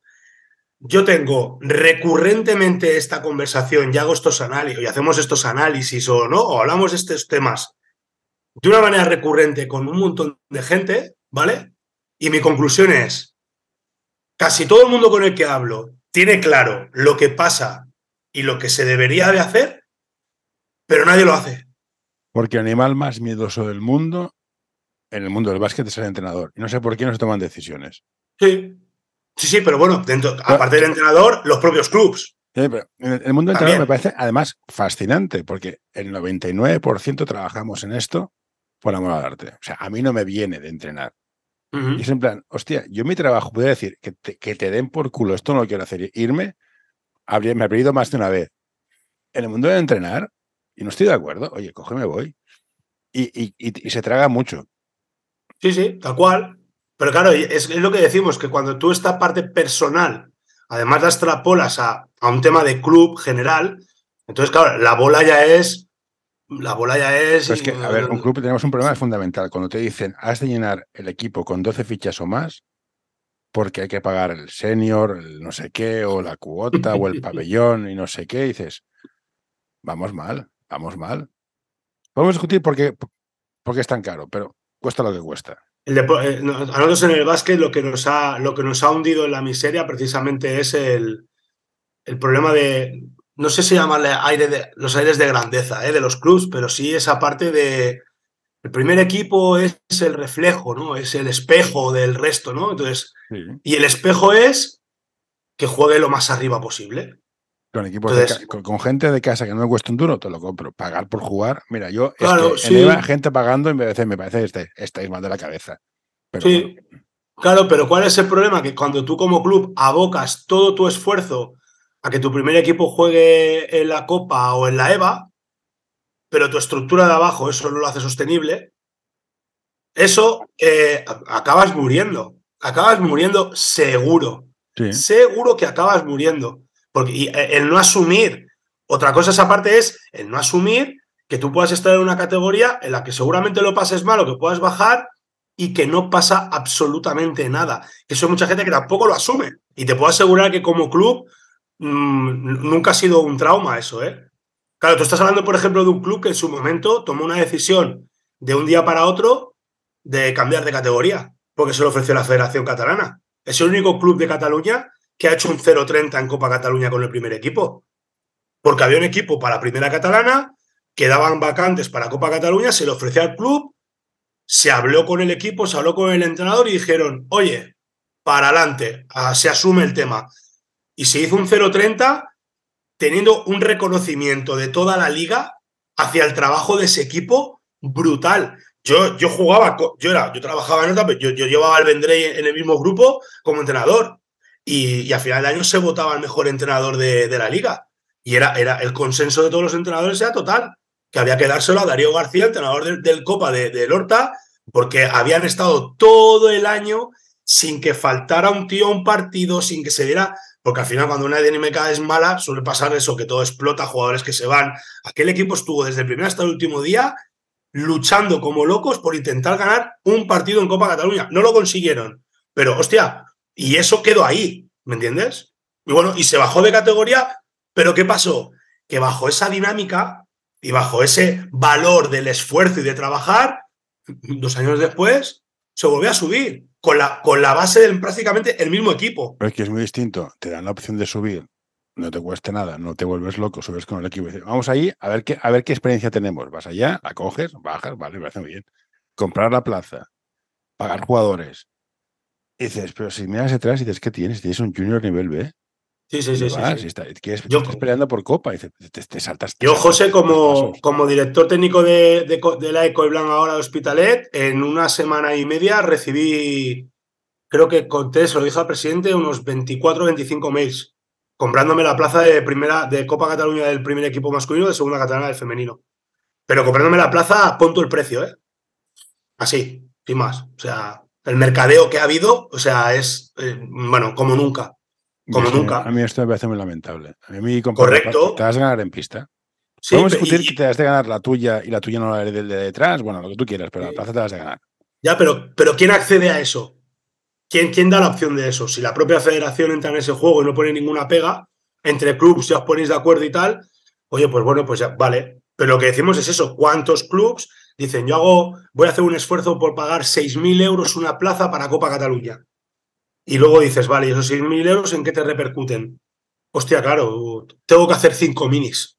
yo tengo recurrentemente esta conversación y hago estos análisis, y hacemos estos análisis o no, o hablamos de estos temas de una manera recurrente con un montón de gente, ¿vale? Y mi conclusión es, casi todo el mundo con el que hablo tiene claro lo que pasa y lo que se debería de hacer, pero nadie lo hace. Porque el animal más miedoso del mundo, en el mundo del básquet, es el entrenador. Y no sé por qué no se toman decisiones. Sí, sí, sí, pero bueno, dentro, aparte del entrenador, los propios clubs. Sí, pero el mundo del entrenador me parece además fascinante, porque el 99% trabajamos en esto por amor al arte. O sea, a mí no me viene de entrenar. Y es en plan, hostia, yo mi trabajo, puedo decir que te, que te den por culo, esto no lo quiero hacer, irme, habría, me he pedido más de una vez. En el mundo de entrenar, y no estoy de acuerdo, oye, coge, me voy. Y, y, y, se traga mucho. Sí, sí, tal cual. Pero claro, es, es, lo que decimos, que cuando tú esta parte personal, además la extrapolas a, a un tema de club general, entonces, claro, la bola ya es la bola ya es. Pues que, a ver, un club tenemos un problema fundamental. Cuando te dicen has de llenar el equipo con 12 fichas o más, porque hay que pagar el senior, el no sé qué, o la cuota, o el pabellón y no sé qué, dices, vamos mal, vamos mal. Podemos discutir por qué, por qué es tan caro, pero cuesta lo que cuesta. El eh, a nosotros en el básquet lo que, nos ha, lo que nos ha hundido en la miseria precisamente es el, el problema de, no sé si llamarle aire de, los aires de grandeza ¿eh? de los clubs, pero sí esa parte de. El primer equipo es el reflejo, ¿no? Es el espejo del resto, ¿no? Entonces, sí. y el espejo es que juegue lo más arriba posible. Con, equipos Entonces, de, con, con, gente de casa que no me cuesta un duro, te lo compro. Pagar por jugar. Mira, yo claro, es que sí. en EVA, gente pagando en vez de me parece que este, estáis mal de la cabeza. Pero, sí. Bueno. Claro, pero ¿cuál es el problema? Que cuando tú como club abocas todo tu esfuerzo a que tu primer equipo juegue en la Copa o en la EVA, pero tu estructura de abajo eso no lo hace sostenible, eso eh, acabas muriendo. Acabas muriendo seguro. Sí. Seguro que acabas muriendo. Porque eh, el no asumir, otra cosa esa parte es el no asumir que tú puedas estar en una categoría en la que seguramente lo pases mal o que puedas bajar y que no pasa absolutamente nada. Que eso hay mucha gente que tampoco lo asume. Y te puedo asegurar que como club mmm, nunca ha sido un trauma eso, ¿eh? Claro, tú estás hablando, por ejemplo, de un club que en su momento tomó una decisión de un día para otro de cambiar de categoría, porque se lo ofreció la Federación Catalana. Es el único club de Cataluña que ha hecho un 0-30 en Copa Cataluña con el primer equipo. Porque había un equipo para primera catalana, quedaban vacantes para Copa Cataluña, se le ofreció al club, se habló con el equipo, se habló con el entrenador y dijeron, oye, para adelante, se asume el tema y se hizo un 0-30 teniendo un reconocimiento de toda la liga hacia el trabajo de ese equipo brutal. Yo, yo jugaba, yo, era, yo trabajaba en otra, yo, yo llevaba al Vendrey en el mismo grupo como entrenador y, y, a final de año se votaba el mejor entrenador de, de, la liga. Y era, era el consenso de todos los entrenadores era total, que había que dárselo a Darío García, entrenador del, del Copa de, de Lorta, porque habían estado todo el año sin que faltara un tío a un partido, sin que se diera porque al final cuando una dinámica es mala suele pasar eso, que todo explota, jugadores que se van. Aquel equipo estuvo desde el primer hasta el último día luchando como locos por intentar ganar un partido en Copa Cataluña. No lo consiguieron, pero hostia, y eso quedó ahí, ¿me entiendes? Y bueno, y se bajó de categoría, pero ¿qué pasó? Que bajo esa dinámica y bajo ese valor del esfuerzo y de trabajar, dos años después, se volvió a subir con la, con la base del prácticamente el mismo equipo. Pero es que es muy distinto. Te dan la opción de subir, no te cueste nada, no te vuelves loco, subes con el equipo. Dices, vamos ahí a ver, qué, a ver qué experiencia tenemos. Vas allá, la coges, bajas, vale, me parece muy bien. Comprar la plaza, pagar jugadores. Y dices, pero si miras atrás y dices, ¿qué tienes? Tienes un junior nivel B. Sí, sí, sí. Vas, sí, sí. Está, quieres, yo, estás peleando por Copa y te, te, te saltas. Yo, José, como, como director técnico de, de, de la Ecoeblan ahora de Hospitalet, en una semana y media recibí creo que conté, se lo dije al presidente, unos 24 25 mails, comprándome la plaza de primera de Copa Cataluña del primer equipo masculino, de segunda catalana del femenino. Pero comprándome la plaza, punto el precio, ¿eh? Así, sin más. O sea, el mercadeo que ha habido, o sea, es, eh, bueno, como nunca. Como sí, nunca. A mí esto me parece muy lamentable. A mí Correcto. Te vas a ganar en pista. Sí, Podemos discutir y... que te has de ganar la tuya y la tuya no la del de detrás, bueno, lo que tú quieras, pero la plaza te vas a ganar. Ya, pero, pero ¿quién accede a eso? ¿Quién, ¿Quién da la opción de eso? Si la propia federación entra en ese juego y no pone ninguna pega, entre clubs ya os ponéis de acuerdo y tal, oye, pues bueno, pues ya, vale. Pero lo que decimos es eso, ¿cuántos clubs dicen, yo hago, voy a hacer un esfuerzo por pagar 6.000 euros una plaza para Copa Cataluña? Y luego dices, vale, ¿y esos 6.000 euros en qué te repercuten? Hostia, claro, tengo que hacer cinco minis.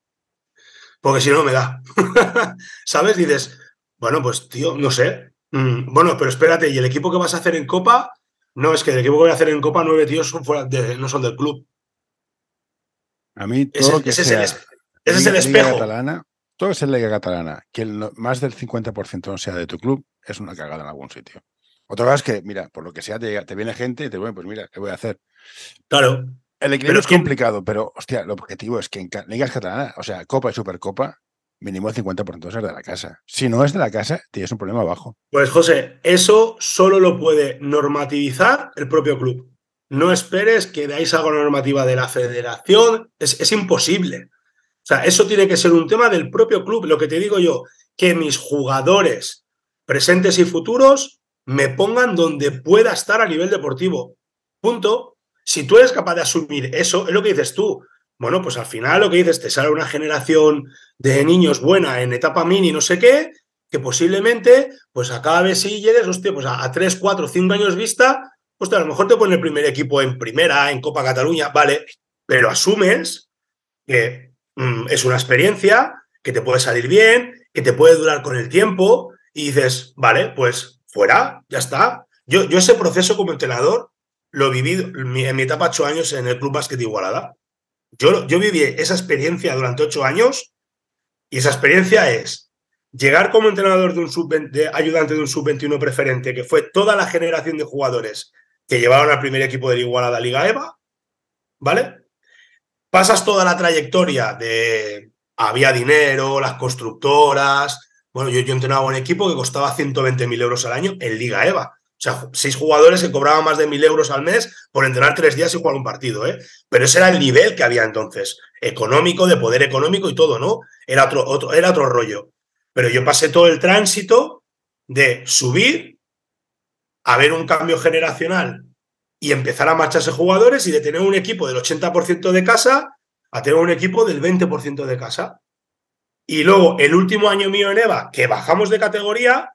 Porque si no me da. ¿Sabes? Dices, bueno, pues tío, no sé. Mm, bueno, pero espérate, ¿y el equipo que vas a hacer en Copa? No, es que el equipo que voy a hacer en Copa, nueve tíos son fuera de, no son del club. A mí todo Ese, que ese es sea el, es- ese es el espejo. catalana, todo es en Liga Catalana, que el más del 50% no sea de tu club, es una cagada en algún sitio. Otra cosa es que, mira, por lo que sea, te, llega- te viene gente y te bueno, pues mira, ¿qué voy a hacer? Claro. El equilibrio Pero es ¿quién- complicado, pero, hostia, el objetivo es que en ligas catalanas, o sea, Copa y Supercopa, mínimo el 50% es de la casa. Si no es de la casa, tienes un problema abajo. Pues José, eso solo lo puede normativizar el propio club. No esperes que veáis algo normativa de la federación. Es, es imposible. O sea, eso tiene que ser un tema del propio club. Lo que te digo yo, que mis jugadores presentes y futuros me pongan donde pueda estar a nivel deportivo. Punto. Si tú eres capaz de asumir eso, es lo que dices tú. Bueno, pues al final lo que dices, te sale una generación de niños buena en etapa mini, no sé qué, que posiblemente, pues acabe si llegues, hostia, pues a, a 3, 4, 5 años vista, hostia, a lo mejor te pone el primer equipo en primera, en Copa Cataluña, vale, pero asumes que mm, es una experiencia, que te puede salir bien, que te puede durar con el tiempo, y dices, vale, pues fuera, ya está. Yo, yo ese proceso como entrenador lo viví en mi, etapa 8 años en el Club Básquet Igualada. Yo, yo viví esa experiencia durante 8 años y esa experiencia es llegar como entrenador de un sub de ayudante de un sub-21 preferente, que fue toda la generación de jugadores que llevaron al primer equipo de la Igualada Liga EVA, ¿vale? Pasas toda la trayectoria de había dinero, las constructoras. Bueno, yo, entrenaba un equipo que costaba 120.000 euros al año en Liga EVA. O sea, seis jugadores que cobraban más de 1.000 euros al mes por entrenar tres días y jugar un partido, ¿eh? Pero ese era el nivel que había entonces, económico, de poder económico y todo, ¿no? Era otro, otro, era otro rollo. Pero yo pasé todo el tránsito de subir, a ver un cambio generacional y empezar a marcharse jugadores y de tener un equipo del 80% de casa a tener un equipo del 20% de casa. Y luego, el último año mío en EVA, que bajamos de categoría,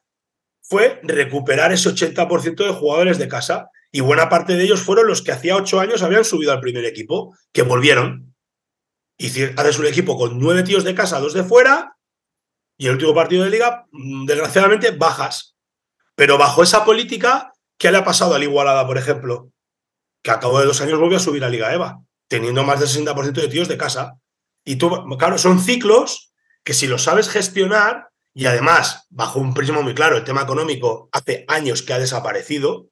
fue recuperar ese 80% de jugadores de casa. Y buena parte de ellos fueron los que hacía ocho años habían subido al primer equipo, que volvieron. Y haces un equipo con nueve tíos de casa, dos de fuera, y el último partido de liga, mm, desgraciadamente, bajas. Pero bajo esa política, ¿qué le ha pasado al Igualada, por ejemplo? Que a cabo de dos años volvió a subir a Liga EVA, teniendo más del 60% de tíos de casa. Y tú, claro, son ciclos que si lo sabes gestionar, y además, bajo un prisma muy claro, el tema económico hace años que ha desaparecido,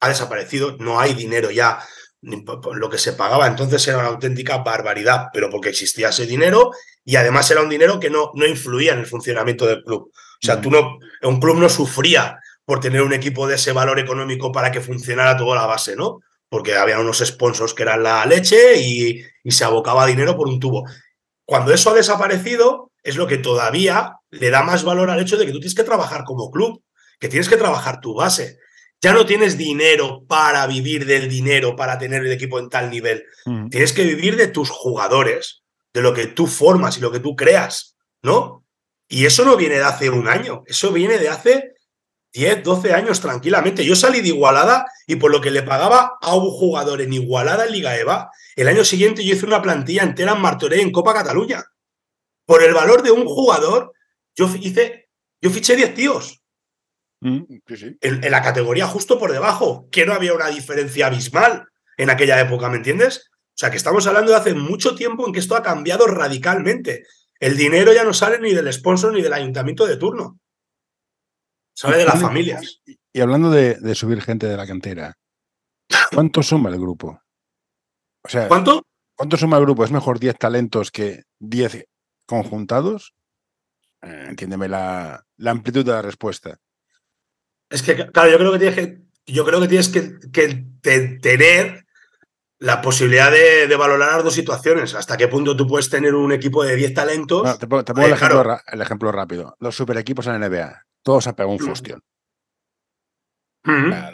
ha desaparecido, no hay dinero ya. Lo que se pagaba entonces era una auténtica barbaridad, pero porque existía ese dinero y además era un dinero que no, no influía en el funcionamiento del club. O sea, tú no, un club no sufría por tener un equipo de ese valor económico para que funcionara toda la base, ¿no? Porque había unos sponsors que eran la leche y, y se abocaba dinero por un tubo. Cuando eso ha desaparecido, es lo que todavía le da más valor al hecho de que tú tienes que trabajar como club, que tienes que trabajar tu base. Ya no tienes dinero para vivir del dinero, para tener el equipo en tal nivel. Mm. Tienes que vivir de tus jugadores, de lo que tú formas y lo que tú creas, ¿no? Y eso no viene de hace un año, eso viene de hace 10, 12 años tranquilamente. Yo salí de Igualada y por lo que le pagaba a un jugador en Igualada en Liga EVA, el año siguiente yo hice una plantilla entera en Martorell en Copa Cataluña. Por el valor de un jugador, yo hice, yo fiché 10 tíos. Mm, sí, sí. En, en, la categoría justo por debajo, que no había una diferencia abismal en aquella época, ¿me entiendes? O sea, que estamos hablando de hace mucho tiempo en que esto ha cambiado radicalmente. El dinero ya no sale ni del sponsor ni del ayuntamiento de turno. Sale de las familias. Y, hablando de, de, subir gente de la cantera, ¿cuánto suma el grupo? O sea, ¿cuánto? ¿Cuánto suma el grupo? ¿Es mejor 10 talentos que 10 conjuntados? Eh, entiéndeme la, la, amplitud de la respuesta. Es que, claro, yo creo que tienes que, yo creo que, tienes que, que te, tener la posibilidad de, de, valorar las dos situaciones. ¿Hasta qué punto tú puedes tener un equipo de 10 talentos? No, te pongo, te pongo eh, el, ejemplo, claro. el, ejemplo, rápido. Los super equipos en la NBA, todos han pegado un Mm. fustión.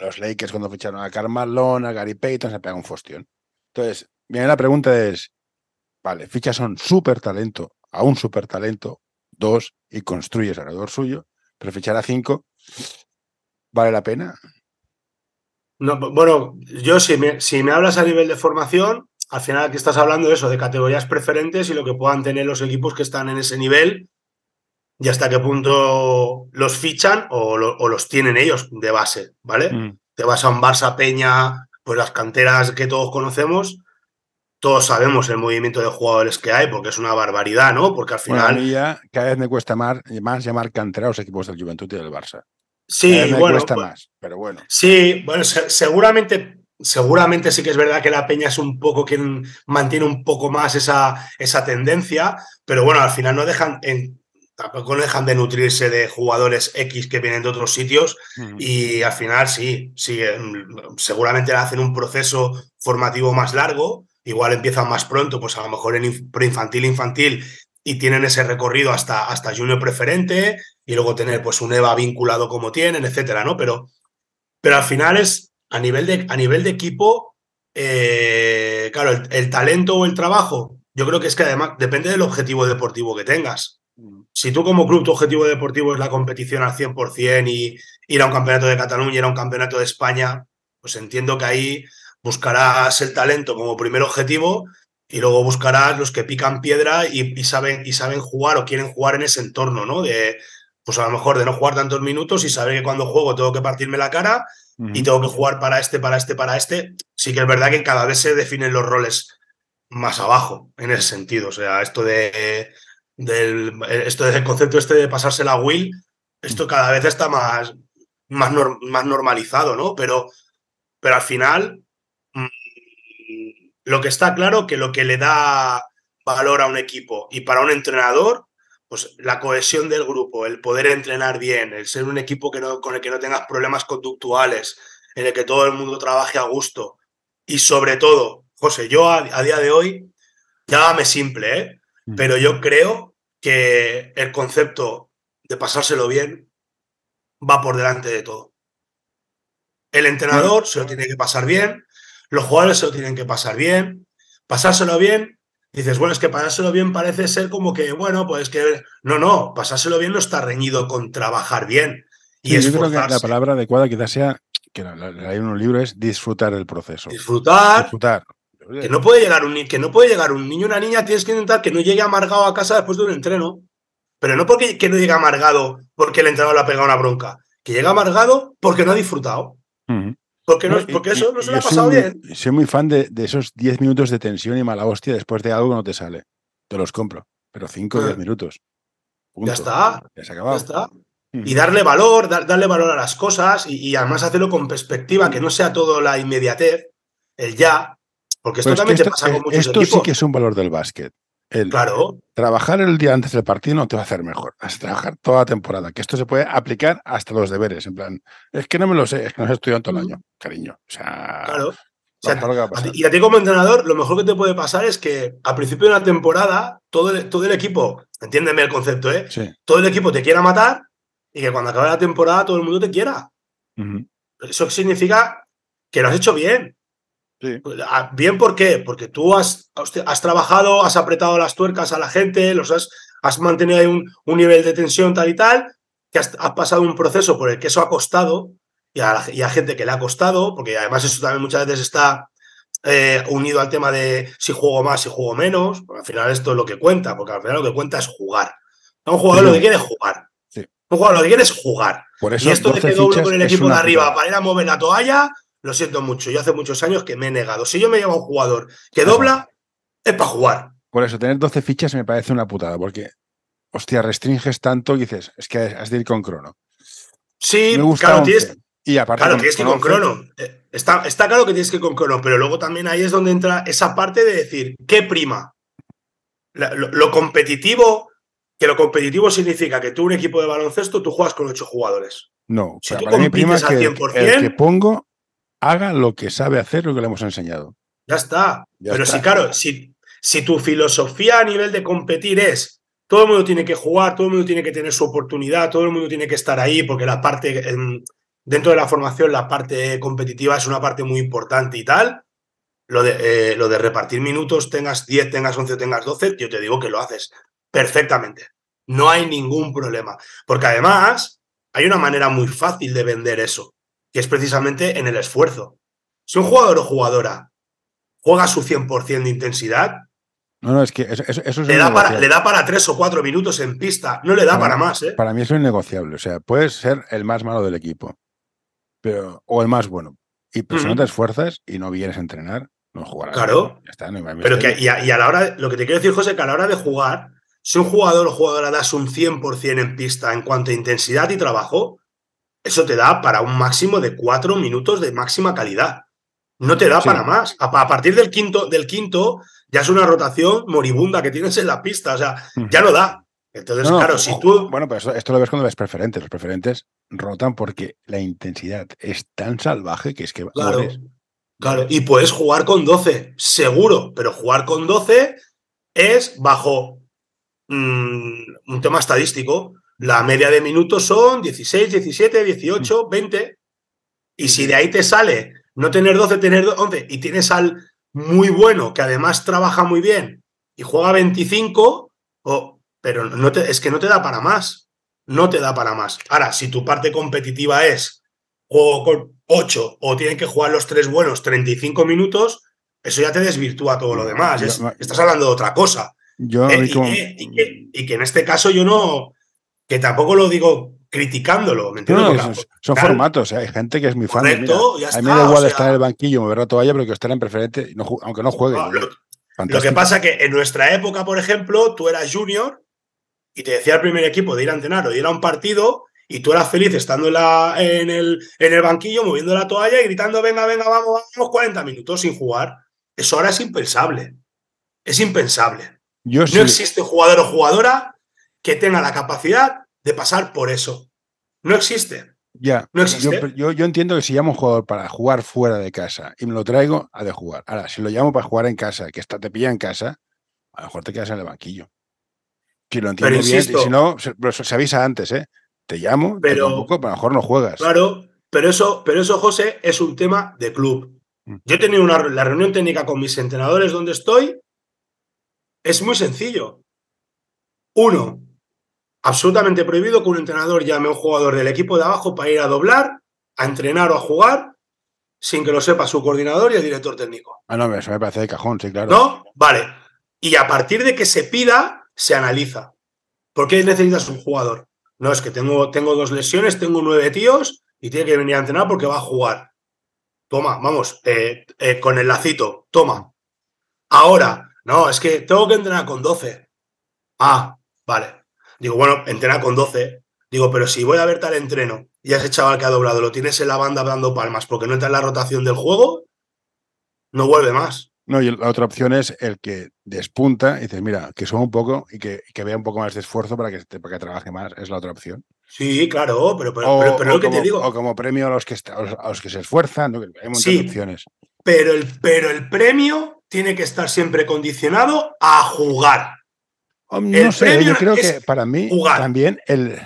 Los Lakers cuando ficharon a Carmelo, a Gary Payton, se pega un fostión. Entonces, viene la pregunta es, vale, fichas un súper talento, a un súper talento, dos, y construyes alrededor suyo, pero fichar a cinco, ¿vale la pena? No, bueno, yo si me, si me hablas a nivel de formación, al final aquí estás hablando de eso, de categorías preferentes y lo que puedan tener los equipos que están en ese nivel y hasta qué punto los fichan o, los tienen ellos de base, ¿vale? Mm. Te vas a un Barça Peña, pues las canteras que todos conocemos, todos sabemos el movimiento de jugadores que hay, porque es una barbaridad, ¿no? Porque al final. mí ya cada vez me cuesta más, más llamar cantera a los equipos del Juventud y del Barça. Sí, me bueno. Cuesta más, pero bueno. Sí, bueno, seguramente seguramente sí que es verdad que la Peña es un poco quien mantiene un poco más esa, esa tendencia, pero bueno, al final no dejan, en, tampoco no dejan de nutrirse de jugadores X que vienen de otros sitios y al final sí, sí, seguramente hacen un proceso formativo más largo, igual empiezan más pronto, pues a lo mejor en preinfantil, infantil y tienen ese recorrido hasta, hasta junior preferente y luego tener pues un EVA vinculado como tienen, etcétera, ¿no? Pero, pero al final es, a nivel de, a nivel de equipo, eh, claro, el, talento o el trabajo, yo creo que es que además depende del objetivo deportivo que tengas. Mm. Si tú como club tu objetivo deportivo es la competición al 100% y ir a un campeonato de Cataluña, ir a un campeonato de España, pues entiendo que ahí buscarás el talento como primer objetivo y luego buscarás los que pican piedra y, saben, y saben jugar o quieren jugar en ese entorno, ¿no? De, pues a lo mejor de no jugar tantos minutos y saber que cuando juego tengo que partirme la cara y tengo que jugar para este, para este, para este, sí que es verdad que cada vez se definen los roles más abajo en ese sentido. O sea, esto de del esto del concepto este de pasarse la Will, esto cada vez está más, más, más normalizado, ¿no? Pero, pero al final, mm, lo que está claro que lo que le da valor a un equipo y para un entrenador pues la cohesión del grupo, el poder entrenar bien, el ser un equipo que no, con el que no tengas problemas conductuales, en el que todo el mundo trabaje a gusto. Y sobre todo, José, yo a, día de hoy, llámame simple, ¿eh? Mm. pero yo creo que el concepto de pasárselo bien va por delante de todo. El entrenador se lo tiene que pasar bien, los jugadores se lo tienen que pasar bien, pasárselo bien dices, bueno, es que pasárselo bien parece ser como que, bueno, pues que. No, no, pasárselo bien no está reñido con trabajar bien. Y yo creo que la palabra adecuada quizás sea, que hay un libro, es disfrutar del proceso. Disfrutar. Disfrutar. Que no puede llegar un que no puede llegar un niño o una niña, tienes que intentar que no llegue amargado a casa después de un entreno. Pero no porque que no llegue amargado porque el entrenador le ha pegado una bronca. Que llega amargado porque no ha disfrutado. Porque, no, porque eso no se le ha pasado bien. Soy muy fan de, esos 10 minutos de tensión y mala hostia después de algo que no te sale. Te los compro. Pero 5 o 10 minutos. Ya está. Ya se ha acabado. Ya está. Y darle valor, darle valor a las cosas y, además hacerlo con perspectiva, que no sea todo la inmediatez, el ya. Porque esto pues también te pasa con muchos Esto sí que es un valor del básquet claro. Trabajar el día antes del partido no te va a hacer mejor. Has trabajar toda la temporada. Que esto se puede aplicar hasta los deberes. En plan, es que no me lo sé, es que no he estudiado todo el año, cariño. O sea. Claro. y a ti como entrenador, lo mejor que te puede pasar es que al principio de una temporada, todo el, todo el equipo, entiéndeme el concepto, ¿eh? Todo el equipo te quiera matar y que cuando acabe la temporada todo el mundo te quiera. Eso significa que lo has hecho bien. Pues, ah, bien, ¿por qué? Porque tú has, has trabajado, has apretado las tuercas a la gente, los has, has mantenido ahí un, un, nivel de tensión tal y tal, que has, pasado un proceso por el que eso ha costado y a, gente que le ha costado, porque además eso también muchas veces está eh, unido al tema de si juego más, si juego menos. al final esto es lo que cuenta, porque al final lo que cuenta es jugar. Un jugador lo que quiere es jugar. Un jugador lo que quiere es jugar. Por eso y esto de que doble con el equipo de arriba para ir a mover la toalla, lo siento mucho, yo hace muchos años que me he negado. Si yo me llevo a un jugador que dobla, es para jugar. Por eso, tener 12 fichas me parece una putada, porque, hostia, restringes tanto y dices, es que has de ir con crono. Sí, claro, tienes, y aparte claro, tienes que ir con crono. Eh, está, está claro que tienes que ir con crono, pero luego también ahí es donde entra esa parte de decir, ¿qué prima? Lo, competitivo, que lo competitivo significa que tú, un equipo de baloncesto, tú juegas con ocho jugadores. No, si tú compites al 100%, el que pongo haga lo que sabe hacer, lo que le hemos enseñado. Ya está. Pero si, claro, si, si tu filosofía a nivel de competir es todo el mundo tiene que jugar, todo el mundo tiene que tener su oportunidad, todo el mundo tiene que estar ahí, porque la parte, em, dentro de la formación la parte competitiva es una parte muy importante y tal. Lo de, eh, lo de repartir minutos, tengas 10, tengas 11 tengas 12, yo te digo que lo haces perfectamente. No hay ningún problema. Porque además hay una manera muy fácil de vender eso, que es precisamente en el esfuerzo. Si un jugador o jugadora juega su 100% de intensidad, no, no, es que eso, es le, da para, le, da para, tres o cuatro minutos en pista, no le da para, más. ¿eh? Para mí eso es innegociable. O sea, puedes ser el más malo del equipo pero, o el más bueno. Y pues si no te esfuerzas y no vienes a entrenar, no jugarás. Claro. pero que, y a, la hora, lo que te quiero decir, José, que a la hora de jugar, si un jugador o jugadora das un 100% en pista en cuanto a intensidad y trabajo, eso te da para un máximo de cuatro minutos de máxima calidad. No te da para más. A, partir del quinto, del quinto, ya es una rotación moribunda que tienes en la pista. O sea, ya no da. Entonces, claro, si tú. Bueno, pero esto, lo ves cuando ves preferentes. Los preferentes rotan porque la intensidad es tan salvaje que es que. Claro, claro. Y puedes jugar con 12, seguro, pero jugar con 12 es bajo mm, un tema estadístico. La media de minutos son 16, 17, 18, 20. Y si de ahí te sale no tener 12, tener 11 y tienes al muy bueno que además trabaja muy bien y juega 25, o, pero no te, es que no te da para más. No te da para más. Ahora, si tu parte competitiva es juego con 8 o tienen que jugar los tres buenos 35 minutos, eso ya te desvirtúa todo lo demás. estás hablando de otra cosa. Yo, eh, y, que, y, que, en este caso yo no, que tampoco lo digo criticándolo, ¿me entiendes? son formatos, ¿eh? hay gente que es muy fan. a mí me da igual estar en el banquillo, mover la toalla, pero que estar en preferente, aunque no juegue. lo, que pasa que en nuestra época, por ejemplo, tú eras junior y te decía el primer equipo de ir a entrenar o ir a un partido y tú eras feliz estando en, la, en, el, en el banquillo, moviendo la toalla y gritando, venga, venga, vamos, vamos, 40 minutos sin jugar. Eso ahora es impensable. Es impensable. no existe jugador o jugadora que tenga la capacidad de pasar por eso. No existe. Ya, no existe. Yo, yo, entiendo que si llamo a un jugador para jugar fuera de casa y me lo traigo, ha de jugar. Ahora, si lo llamo para jugar en casa, que está, te pilla en casa, a lo mejor te quedas en el banquillo. Si lo entiendo bien, y si no, se, se, avisa antes, ¿eh? Te llamo, pero, te poco, a lo mejor no juegas. Claro, pero eso, pero eso, José, es un tema de club. Mm. Yo he tenido una, la reunión técnica con mis entrenadores donde estoy. Es muy sencillo. Uno, absolutamente prohibido que un entrenador llame a un jugador del equipo de abajo para ir a doblar, a entrenar o a jugar sin que lo sepa su coordinador y el director técnico. Ah, no, eso me parece de cajón, sí, claro. ¿No? Vale. Y a partir de que se pida, se analiza. ¿Por qué necesitas un jugador? No, es que tengo, tengo dos lesiones, tengo nueve tíos y tiene que venir a entrenar porque va a jugar. Toma, vamos, eh, eh, con el lacito, toma. Ahora, no, es que tengo que entrenar con 12. Ah, vale. Digo, bueno, entrena con 12. Digo, pero si voy a ver tal entreno y ese chaval que ha doblado lo tienes en la banda dando palmas porque no entra en la rotación del juego, no vuelve más. No, y la otra opción es el que despunta y dices, mira, que suba un poco y que, vea un poco más de esfuerzo para que, para que trabaje más. Es la otra opción. Sí, claro, pero, pero, lo que te digo. O como premio a los que, a los que se esfuerzan, hay muchas opciones. Pero el, pero el premio tiene que estar siempre condicionado a jugar. No sé, yo creo que para mí también el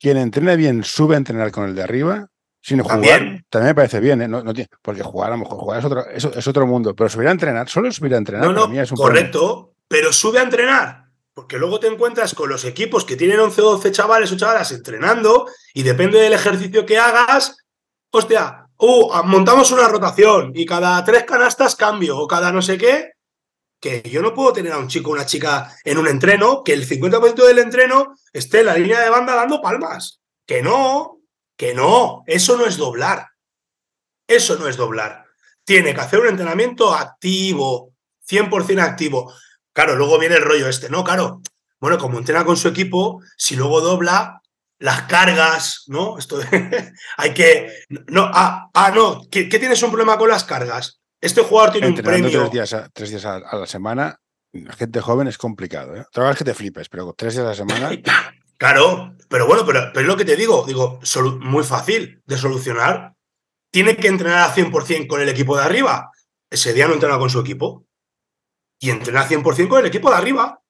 quien entrena bien sube a entrenar con el de arriba sin jugar. También, me parece bien, ¿eh? no, porque jugar a lo mejor jugar es otro, es, otro mundo, pero subir a entrenar, solo subir a entrenar. No, no, correcto, pero sube a entrenar. Porque luego te encuentras con los equipos que tienen 11 o 12 chavales o chavalas entrenando y depende del ejercicio que hagas, hostia, uh, montamos una rotación y cada tres canastas cambio o cada no sé qué que yo no puedo tener a un chico o una chica en un entreno, que el 50% del entreno esté en la línea de banda dando palmas. Que no, que no, eso no es doblar. Eso no es doblar. Tiene que hacer un entrenamiento activo, 100% activo. Claro, luego viene el rollo este, ¿no? Claro, bueno, como entrena con su equipo, si luego dobla, las cargas, ¿no? Esto hay que. No, ah, ah no, ¿qué, ¿qué, tienes un problema con las cargas? Este jugador tiene un premio. Tres días, a, tres días a, la semana, gente joven es complicado. ¿eh? Otra vez que te flipes, pero tres días a la semana. claro, pero bueno, pero, pero es lo que te digo, digo, muy fácil de solucionar. Tiene que entrenar al 100% con el equipo de arriba. Ese día no entrena con su equipo. Y entrena al 100% con el equipo de arriba.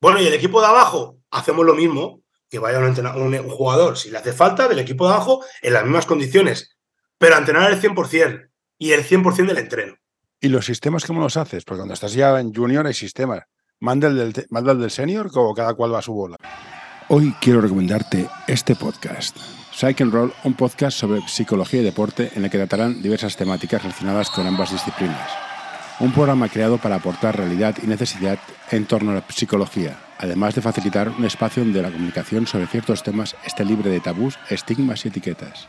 Bueno, y el equipo de abajo, hacemos lo mismo. que vaya un, un, jugador, si le hace falta, del equipo de abajo, en las mismas condiciones, pero a entrenar el 100% y el 100% del entreno. ¿Y los sistemas cómo los haces? Porque cuando estás ya en junior hay sistemas. ¿Manda el del, manda el del senior o cada cual va a su bola? Hoy quiero recomendarte este podcast. Psych and Roll, un podcast sobre psicología y deporte en el que tratarán diversas temáticas relacionadas con ambas disciplinas. Un programa creado para aportar realidad y necesidad en torno a la psicología, además de facilitar un espacio donde la comunicación sobre ciertos temas esté libre de tabús, estigmas y etiquetas.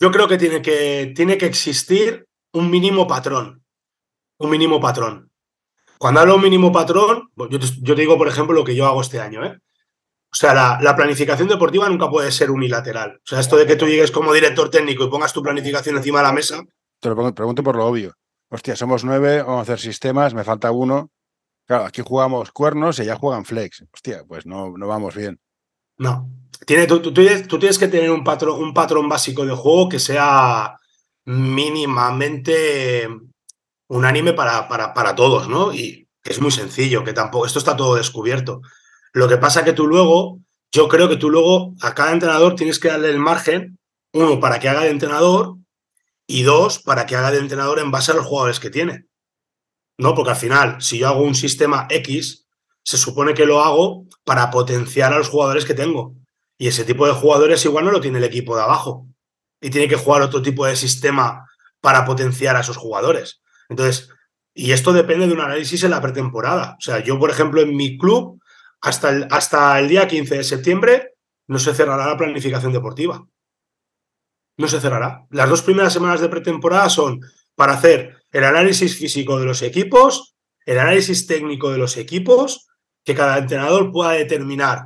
Yo creo que tiene que, tiene que existir un mínimo patrón. Un mínimo patrón. Cuando hablo de un mínimo patrón, yo te, yo te, digo, por ejemplo, lo que yo hago este año. ¿eh? O sea, la, la, planificación deportiva nunca puede ser unilateral. O sea, esto de que tú llegues como director técnico y pongas tu planificación encima de la mesa. Te lo pregunto por lo obvio. Hostia, somos nueve, vamos a hacer sistemas, me falta uno. Claro, aquí jugamos cuernos y ya juegan flex. Hostia, pues no, no vamos bien. No, tiene, tú, tú, tú, tienes que tener un patrón, un patrón básico de juego que sea mínimamente unánime para, para, para todos, ¿no? Y es muy sencillo, que tampoco, esto está todo descubierto. Lo que pasa que tú luego, yo creo que tú luego a cada entrenador tienes que darle el margen, uno, para que haga de entrenador y dos, para que haga de entrenador en base a los jugadores que tiene. ¿No? Porque al final, si yo hago un sistema X, se supone que lo hago para potenciar a los jugadores que tengo. Y ese tipo de jugadores igual no lo tiene el equipo de abajo. Y tiene que jugar otro tipo de sistema para potenciar a esos jugadores. Entonces, y esto depende de un análisis en la pretemporada. O sea, yo, por ejemplo, en mi club, hasta el, hasta el día 15 de septiembre, no se cerrará la planificación deportiva. No se cerrará. Las dos primeras semanas de pretemporada son para hacer el análisis físico de los equipos, el análisis técnico de los equipos, que cada entrenador pueda determinar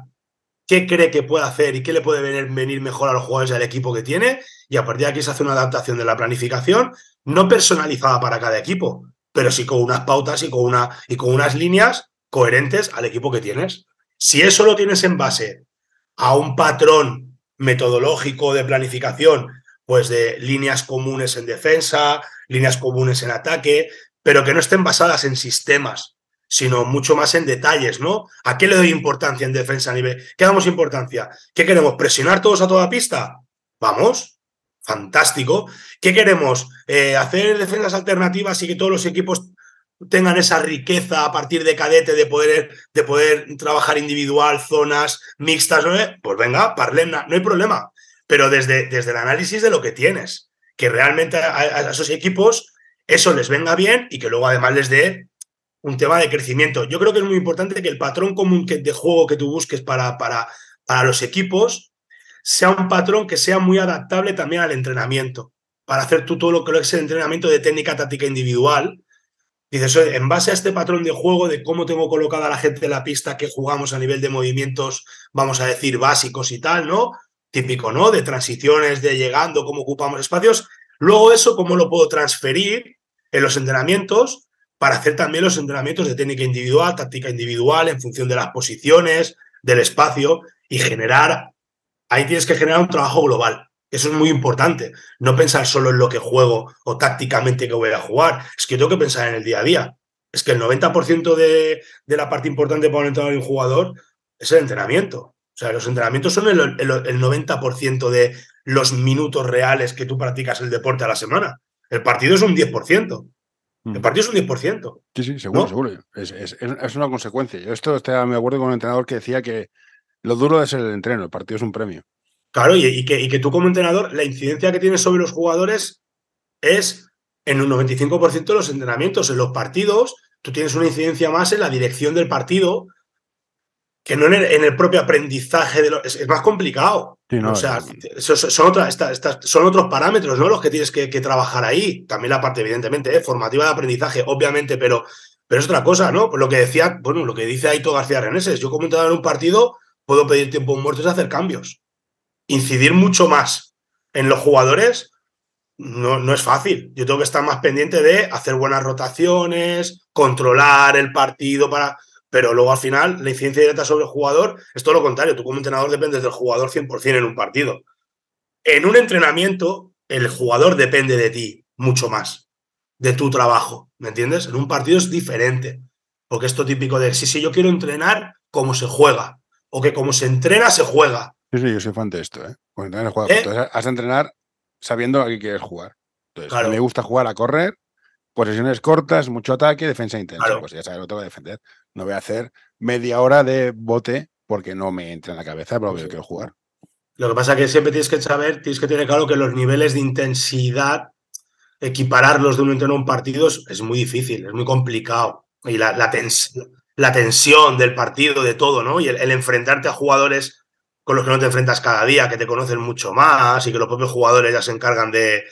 qué cree que puede hacer y qué le puede venir, mejor a los jugadores del equipo que tiene, y a partir de aquí se hace una adaptación de la planificación, no personalizada para cada equipo, pero sí con unas pautas y con, una, y con unas líneas coherentes al equipo que tienes. Si eso lo tienes en base a un patrón metodológico de planificación, pues de líneas comunes en defensa, líneas comunes en ataque, pero que no estén basadas en sistemas, sino mucho más en detalles, ¿no? ¿A qué le doy importancia en defensa a nivel? ¿Qué damos importancia? ¿Qué queremos? ¿Presionar todos a toda pista? Vamos, fantástico. ¿Qué queremos? Eh, ¿Hacer defensas alternativas y que todos los equipos tengan esa riqueza a partir de cadete de poder, de poder trabajar individual, zonas mixtas? ¿no? Pues venga, parlemna, no hay problema. Pero desde, desde el análisis de lo que tienes, que realmente a esos equipos eso les venga bien y que luego además les dé un tema de crecimiento. Yo creo que es muy importante que el patrón común de juego que tú busques para, para, para los equipos sea un patrón que sea muy adaptable también al entrenamiento, para hacer tú todo lo que es el entrenamiento de técnica táctica individual. Dices, en base a este patrón de juego, de cómo tengo colocada la gente en la pista, que jugamos a nivel de movimientos, vamos a decir, básicos y tal, ¿no? Típico, ¿no? De transiciones, de llegando, cómo ocupamos espacios. Luego eso, cómo lo puedo transferir en los entrenamientos para hacer también los entrenamientos de técnica individual, táctica individual, en función de las posiciones, del espacio y generar, ahí tienes que generar un trabajo global. Eso es muy importante. No pensar solo en lo que juego o tácticamente que voy a jugar. Es que tengo que pensar en el día a día. Es que el 90% de, de, la parte importante para un entrenador y un jugador es el entrenamiento. O sea, los entrenamientos son el, el, el 90% de los minutos reales que tú practicas el deporte a la semana. El partido es un 10%. El partido es un 10%. Sí, sí, seguro, ¿no? seguro. Es, es, es, una consecuencia. Yo esto estaba, me acuerdo con un entrenador que decía que lo duro es el entreno, el partido es un premio. Claro, y, y, que, y que tú como entrenador, la incidencia que tienes sobre los jugadores es en un 95% de los entrenamientos. En los partidos, tú tienes una incidencia más en la dirección del partido que no en el, en el propio aprendizaje. De lo, es, es, más complicado. Sí, no, o sea, son, son, otra, esta, esta, son, otros parámetros, ¿no? Los que tienes que, que trabajar ahí. También la parte, evidentemente, ¿eh? formativa de aprendizaje, obviamente, pero Pero es otra cosa, ¿no? Pues lo que decía, bueno, lo que dice Aito García Reneses, yo como entrenador en un partido puedo pedir tiempo muertos y hacer cambios. Incidir mucho más en los jugadores no, no es fácil. Yo tengo que estar más pendiente de hacer buenas rotaciones, controlar el partido para... Pero luego al final la incidencia directa sobre el jugador es todo lo contrario. Tú como entrenador dependes del jugador 100% en un partido. En un entrenamiento, el jugador depende de ti mucho más, de tu trabajo, ¿me entiendes? En un partido es diferente, porque esto típico de, sí, sí, yo quiero entrenar como se juega, o que como se entrena, se juega. Sí, sí, yo soy fan de esto, ¿eh? Juego, ¿Eh? Entonces, has de entrenar sabiendo a qué quieres jugar. Entonces, a mí me gusta jugar a correr, posesiones cortas, mucho ataque, defensa intensa. Pues ya sabes lo tengo que defender. No voy a hacer media hora de bote porque no me entra en la cabeza, pero yo quiero jugar. Lo que pasa es que siempre tienes que saber, tienes que tener claro que los niveles de intensidad, equipararlos de un entreno a un partido es, muy difícil, es muy complicado. Y la, la, la, tensión del partido, de todo, ¿no? Y el, enfrentarte a jugadores con los que no te enfrentas cada día, que te conocen mucho más y que los propios jugadores ya se encargan de,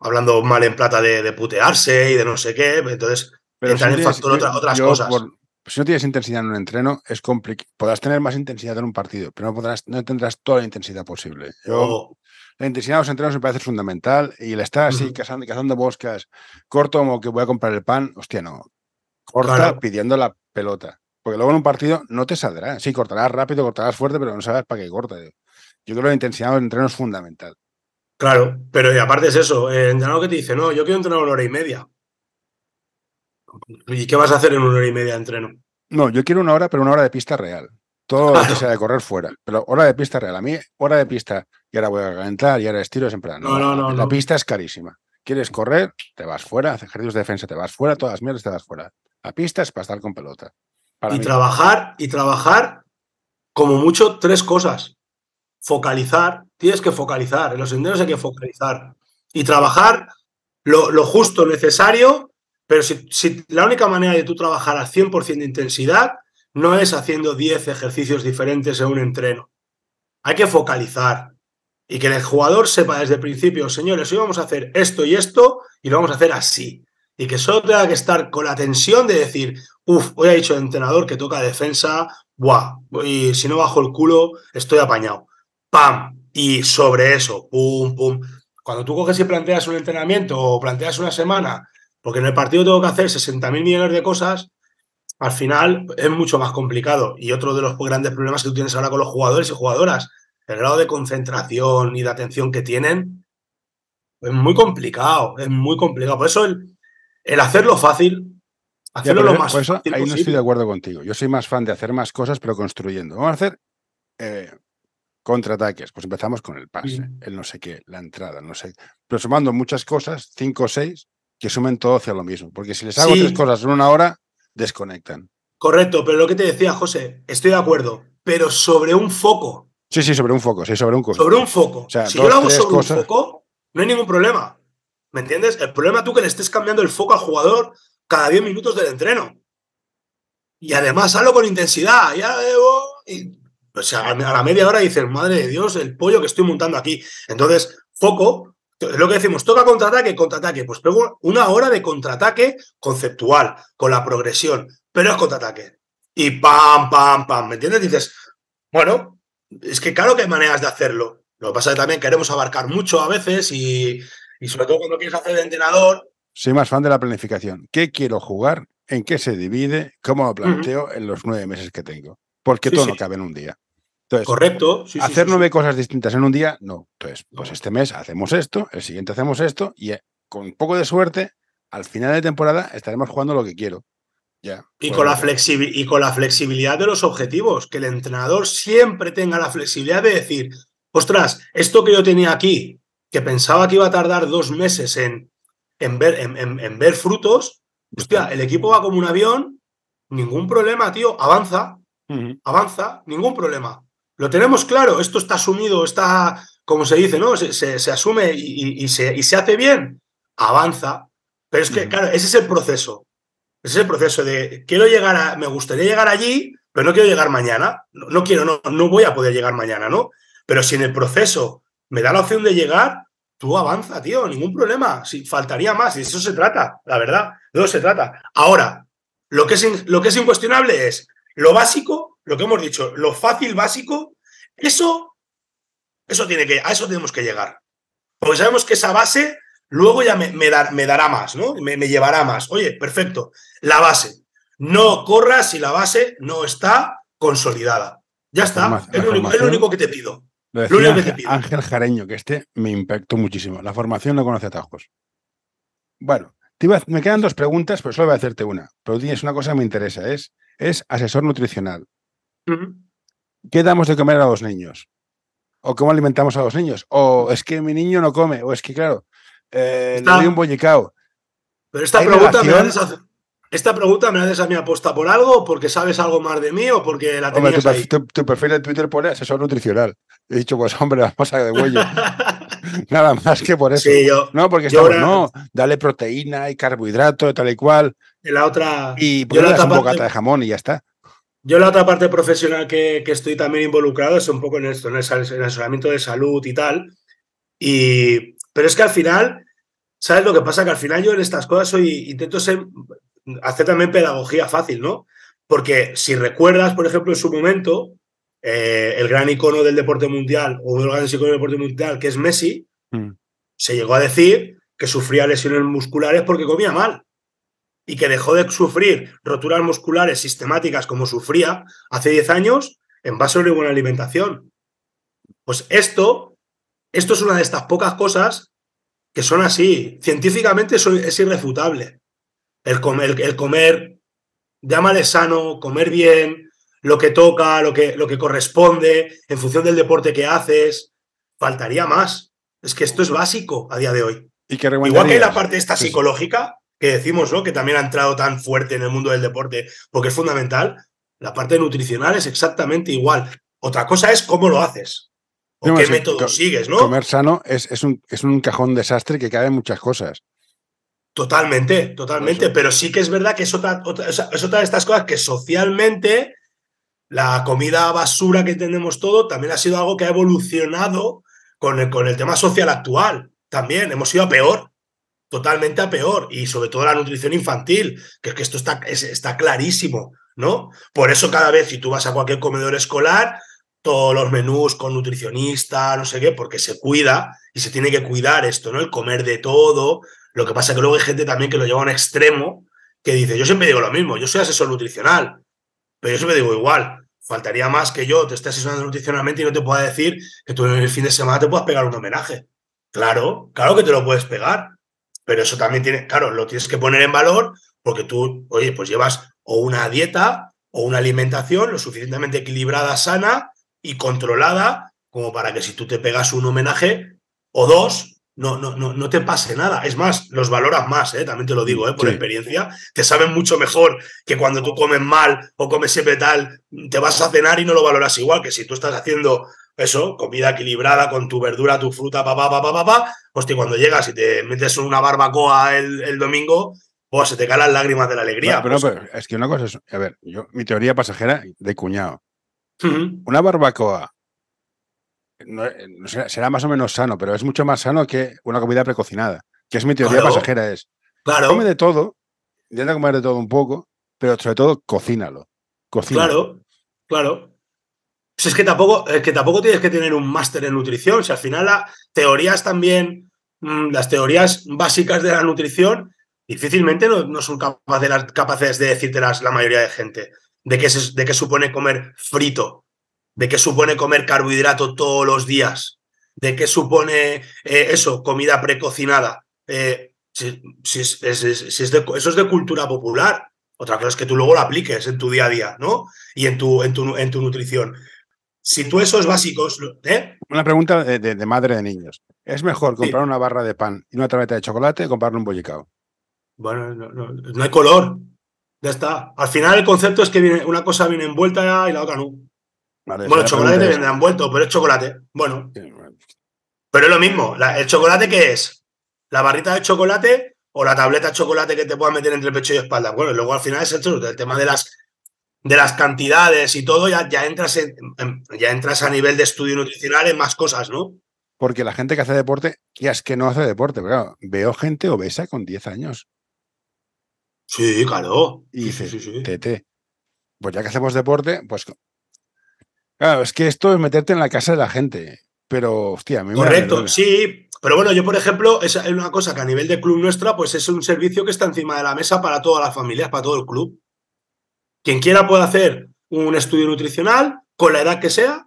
hablando mal en plata, de, putearse y de no sé qué. Entonces, entran en factor otras cosas. Pues si no tienes intensidad en un entreno, es complicado. Podrás tener más intensidad en un partido, pero no, podrás, no tendrás toda la intensidad posible. Yo, La intensidad de los entrenos me parece fundamental y el estar así cazando, cazando, boscas, corto como que voy a comprar el pan, hostia, no. Corta pidiendo la pelota. Porque luego en un partido no te saldrá. Sí, cortarás rápido, cortarás fuerte, pero no sabes para qué corta. Yo creo que la intensidad del entreno es fundamental. Claro, pero y aparte es eso, el entrenador que te dice, no, yo quiero entrenar una hora y media. ¿Y qué vas a hacer en una hora y media de entreno? No, yo quiero una hora, pero una hora de pista real. Todo lo que sea de correr fuera. Pero hora de pista real. A mí, hora de pista, y ahora voy a calentar, y ahora estiro, siempre. No, no, no. La pista es carísima. ¿Quieres correr? Te vas fuera. Hacer ejercicios de defensa, te vas fuera. Todas las mierdas te vas fuera. La pista es para estar con pelota. y trabajar, y trabajar como mucho tres cosas. Focalizar, tienes que focalizar. En los senderos hay que focalizar. Y trabajar lo, lo justo, necesario pero si, la única manera de tú trabajar al 100% de intensidad no es haciendo 10 ejercicios diferentes en un entreno. Hay que focalizar y que el jugador sepa desde el principio, señores, hoy vamos a hacer esto y esto y lo vamos a hacer así. Y que solo tenga que estar con la tensión de decir, uff, hoy ha dicho el entrenador que toca defensa, buah, y si no bajo el culo, estoy apañado. ¡Pam! Y sobre eso, pum, pum. Cuando tú coges y planteas un entrenamiento o planteas una semana porque en el partido tengo que hacer 60.000 millones de cosas, al final es mucho más complicado. Y otro de los grandes problemas que tú tienes ahora con los jugadores y jugadoras, el grado de concentración y de atención que tienen, es muy complicado, es muy complicado. Por eso el, hacerlo fácil, hacerlo lo más fácil Ahí no estoy de acuerdo contigo. Yo soy más fan de hacer más cosas, pero construyendo. Vamos a hacer eh, contraataques. Pues empezamos con el pase, el no sé qué, la entrada, no sé. Pero sumando muchas cosas, cinco o seis, que sumen todo hacia lo mismo. Porque si les hago tres cosas en una hora, desconectan. Correcto, pero lo que te decía, José, estoy de acuerdo, pero sobre un foco. Sí, sí, sobre un foco, sí, sobre un foco. Sobre un foco. si yo lo hago sobre un foco, no hay ningún problema. ¿Me entiendes? El problema tú que le estés cambiando el foco al jugador cada 10 minutos del entreno. Y además hazlo con intensidad. Ya, o sea, a la media hora dices, madre de Dios, el pollo que estoy montando aquí. Entonces, foco, lo que decimos, toca contraataque, contraataque. Pues pego una hora de contraataque conceptual, con la progresión, pero es contraataque. Y pam, pam, pam, ¿me entiendes? Dices, bueno, es que claro que hay maneras de hacerlo. Lo que pasa es que también queremos abarcar mucho a veces y, sobre todo cuando quieres hacer de entrenador. Soy más fan de la planificación. ¿Qué quiero jugar? ¿En qué se divide? ¿Cómo lo planteo en los nueve meses que tengo? Porque todo no cabe en un día. Correcto. hacer nueve cosas distintas en un día, no. Entonces, pues este mes hacemos esto, el siguiente hacemos esto y eh, con un poco de suerte, al final de temporada estaremos jugando lo que quiero. Ya. Y, con la y con la flexibilidad de los objetivos, que el entrenador siempre tenga la flexibilidad de decir, ostras, esto que yo tenía aquí, que pensaba que iba a tardar dos meses en, en, ver, en, ver frutos, hostia, el equipo va como un avión, ningún problema, tío, avanza, avanza, ningún problema. Lo tenemos claro, esto está asumido, está, como se dice, ¿no? Se, asume y, se, y, se, hace bien, avanza. Pero es que, claro, ese es el proceso. Ese es el proceso de quiero llegar a, me gustaría llegar allí, pero no quiero llegar mañana. No, quiero, no, no voy a poder llegar mañana, ¿no? Pero si en el proceso me da la opción de llegar, tú avanza, tío, ningún problema. Si faltaría más, y de eso se trata, la verdad, de eso se trata. Ahora, Lo que, es, lo que es incuestionable es lo básico, lo que hemos dicho, lo fácil básico, eso, eso tiene que, a eso tenemos que llegar. Porque sabemos que esa base luego ya me, me, me dará más, ¿no? Me, me, llevará más. Oye, perfecto, la base. No corras si la base no está consolidada. Ya está, es lo, único, es lo único que te pido. Lo decía lo Ángel, Ángel Jareño, que este me impactó muchísimo. La formación no conoce atajos. Bueno, iba, me quedan dos preguntas, pero solo voy a hacerte una. Pero tienes una cosa que me interesa, es, es asesor nutricional. Uh -huh. ¿Qué damos de comer a los niños? ¿O cómo alimentamos a los niños? ¿O es que mi niño no come? ¿O es que, claro, eh, Está... le doy un bollicao? Pero esta pregunta me la haces esta pregunta me la haces a mí aposta por algo, porque sabes algo más de mí o porque la tenías hombre, tu, ahí. Tu, tu, perfil en Twitter pone asesor nutricional. He dicho, pues hombre, vamos a de huello. Nada más que por eso. Sí, yo, no, porque yo estamos, no, dale proteína y carbohidrato, tal y cual. En la otra. Y le das un bocata de jamón y ya está. Yo la otra parte profesional que, que, estoy también involucrado es un poco en esto, en el, en el asesoramiento de salud y tal. Y, pero es que al final, ¿sabes lo que pasa? Que al final yo en estas cosas soy, intento ser hacer también pedagogía fácil, ¿no? Porque si recuerdas, por ejemplo, en su momento, eh, el gran icono del deporte mundial, o los grandes iconos del deporte mundial, que es Messi, mm. se llegó a decir que sufría lesiones musculares porque comía mal. Y que dejó de sufrir roturas musculares sistemáticas como sufría hace 10 años en base a una buena alimentación. Pues esto, esto es una de estas pocas cosas que son así. Científicamente es irrefutable el comer, el comer, llámale sano, comer bien, lo que toca, lo que, lo que corresponde, en función del deporte que haces, faltaría más. Es que esto es básico a día de hoy. ¿Y Igual que hay la parte esta psicológica, que decimos, ¿no? Que también ha entrado tan fuerte en el mundo del deporte, porque es fundamental, la parte nutricional es exactamente igual. Otra cosa es cómo lo haces. O no, qué método sigues, ¿no? Comer sano es, es, un, es un cajón desastre que cabe en muchas cosas. Totalmente, totalmente. Eso. Pero sí que es verdad que es otra, otra, es otra de estas cosas que socialmente la comida basura que entendemos todo también ha sido algo que ha evolucionado con el, con el tema social actual. También hemos ido a peor, totalmente a peor. Y sobre todo la nutrición infantil, que es que esto está, es, está clarísimo, ¿no? Por eso cada vez si tú vas a cualquier comedor escolar, todos los menús con nutricionista, no sé qué, porque se cuida y se tiene que cuidar esto, ¿no? El comer de todo, lo que pasa es que luego hay gente también que lo lleva a un extremo que dice, yo siempre digo lo mismo, yo soy asesor nutricional, pero yo siempre digo igual, faltaría más que yo te esté asesorando nutricionalmente y no te pueda decir que tú en el fin de semana te puedas pegar un homenaje. Claro, claro que te lo puedes pegar, pero eso también tiene, claro, lo tienes que poner en valor porque tú, oye, pues llevas o una dieta o una alimentación lo suficientemente equilibrada, sana y controlada como para que si tú te pegas un homenaje o dos, no, no, no, no te pase nada. Es más, los valoras más, ¿eh? también te lo digo, ¿eh? por sí. experiencia. Te saben mucho mejor que cuando tú comes mal o comes siempre tal, te vas a cenar y no lo valoras igual que si tú estás haciendo eso, comida equilibrada con tu verdura, tu fruta, papá, papá, papá. Hostia, cuando llegas y te metes una barbacoa el, el domingo, pues se te caen las lágrimas de la alegría. Pero, pues. pero, es que una cosa es, a ver, yo, mi teoría pasajera de cuñado. Uh -huh. Una barbacoa no, no será, será, más o menos sano, pero es mucho más sano que una comida precocinada, que es mi teoría claro. pasajera, es claro. come de todo, intenta comer de todo un poco, pero sobre todo cocínalo. cocínalo. Claro, claro. Pues es que tampoco, es que tampoco tienes que tener un máster en nutrición, si al final las teorías también, mmm, las teorías básicas de la nutrición, difícilmente no, no son capaces, capaces de decírtelas la mayoría de gente, de qué, de qué supone comer frito, de qué supone comer carbohidrato todos los días, de qué supone eh, eso, comida precocinada. Eh, si, es, eso es de cultura popular. Otra cosa es que tú luego lo apliques en tu día a día, ¿no? Y en tu, en tu, en tu nutrición. Si tú esos básicos... ¿eh? Una pregunta de, de, de, madre de niños. ¿Es mejor comprar sí. una barra de pan y una tableta de chocolate o comprarle un bollicao? Bueno, no, no, no, hay color. Ya está. Al final el concepto es que viene, una cosa viene envuelta y la otra no. Vale, bueno, el chocolate te viene envuelto, pero es chocolate. Bueno. Pero es lo mismo. La, ¿El chocolate qué es? ¿La barrita de chocolate o la tableta de chocolate que te puedas meter entre el pecho y espalda? Bueno, luego al final es el, el tema de las, de las cantidades y todo, ya, ya, entras en, ya entras a nivel de estudio nutricional en más cosas, ¿no? Porque la gente que hace deporte, ya es que no hace deporte, pero claro, veo gente obesa con 10 años. Sí, claro. Y dices, sí, sí, sí. tete, pues ya que hacemos deporte, pues... Claro, es que esto es meterte en la casa de la gente. Pero, hostia, a mí Correcto, sí. Pero bueno, yo, por ejemplo, es es una cosa que a nivel de club nuestra, pues es un servicio que está encima de la mesa para todas las familias, para todo el club. Quien quiera puede hacer un estudio nutricional con la edad que sea,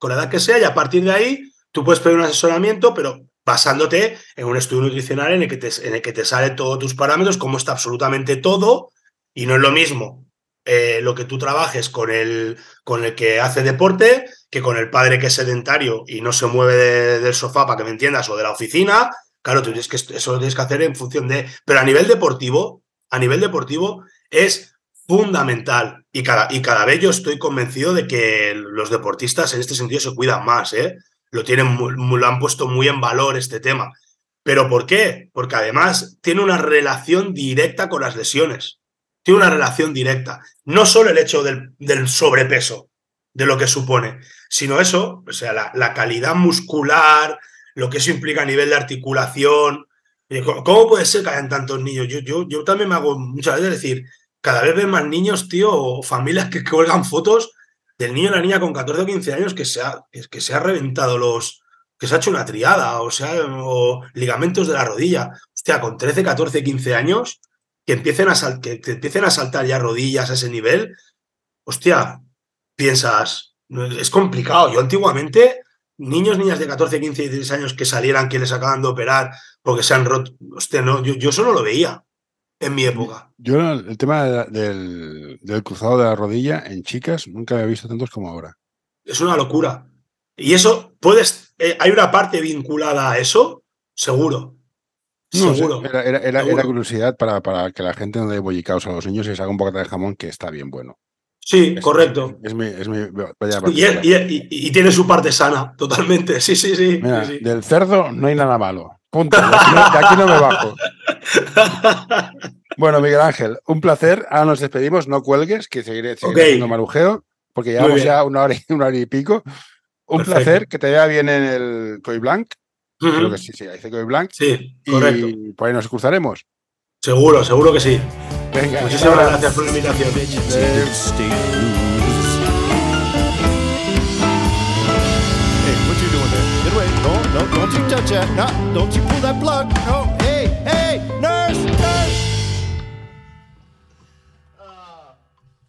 con la edad que sea, y a partir de ahí tú puedes pedir un asesoramiento, pero basándote en un estudio nutricional en el que te, en el que te sale todos tus parámetros, cómo está absolutamente todo, y no es lo mismo eh, lo que tú trabajes con el, con el que hace deporte que con el padre que es sedentario y no se mueve de- del sofá, para que me entiendas, o de la oficina. Claro, tienes que, eso lo tienes que hacer en función de... Pero a nivel deportivo, a nivel deportivo es fundamental. Y cada, y cada vez yo estoy convencido de que los deportistas en este sentido se cuidan más, ¿eh? Lo, tienen, lo han puesto muy en valor este tema. ¿Pero por qué? Porque además tiene una relación directa con las lesiones. Tiene una relación directa. No solo el hecho del, del sobrepeso, de lo que supone, sino eso, o sea, la, la calidad muscular, lo que eso implica a nivel de articulación. Oye, ¿Cómo cómo puede ser que hayan tantos niños? Yo, yo, yo también me hago muchas veces decir, cada vez ven más niños, tío, o familias que colgan fotos del niño o la niña con 14 o 15 años que se ha, que, se ha reventado los, que se ha hecho una triada, o sea, o ligamentos de la rodilla. Hostia, con 13, 14, 15 años, que empiecen a, sal- que, empiecen a saltar ya rodillas a ese nivel, hostia, piensas, es complicado. Yo antiguamente, niños, niñas de 14, 15, 16 años que salieran, que les acaban de operar porque se han roto, hostia, no, yo, yo eso no lo veía en mi época. Yo el tema de la- del, del cruzado de la rodilla en chicas nunca había visto tantos como ahora. Es una locura. Y eso, puedes, eh, hay una parte vinculada a eso, seguro. No seguro. era, era- era- seguro. era curiosidad para, para que la gente no dé bollicaos a los niños y les haga un bocata de jamón que está bien bueno. Sí, Es- correcto. Es, mi, es mi- vaya Y, y- y- y tiene su parte sana, totalmente. Sí, sí, sí. Mira, sí, sí. del cerdo no hay nada malo. Punto. De aquí, no, de aquí no me bajo. Bueno, Miguel Ángel, un placer. Ahora nos despedimos. No cuelgues, que seguiré, seguiré Ok. haciendo marujeo, porque llevamos ya una hora, y, una hora y pico. Un Perfecto. placer, que te vea bien en el Coy Blanc. Creo Ujú. que sí, sí, dice Coy Blanc. Sí, correcto. Y por ahí nos cruzaremos. Seguro, seguro que sí. Venga, Muchísimas gracias por la invitación. Get away. No, no, don't you touch that. No, don't you pull that plug. No,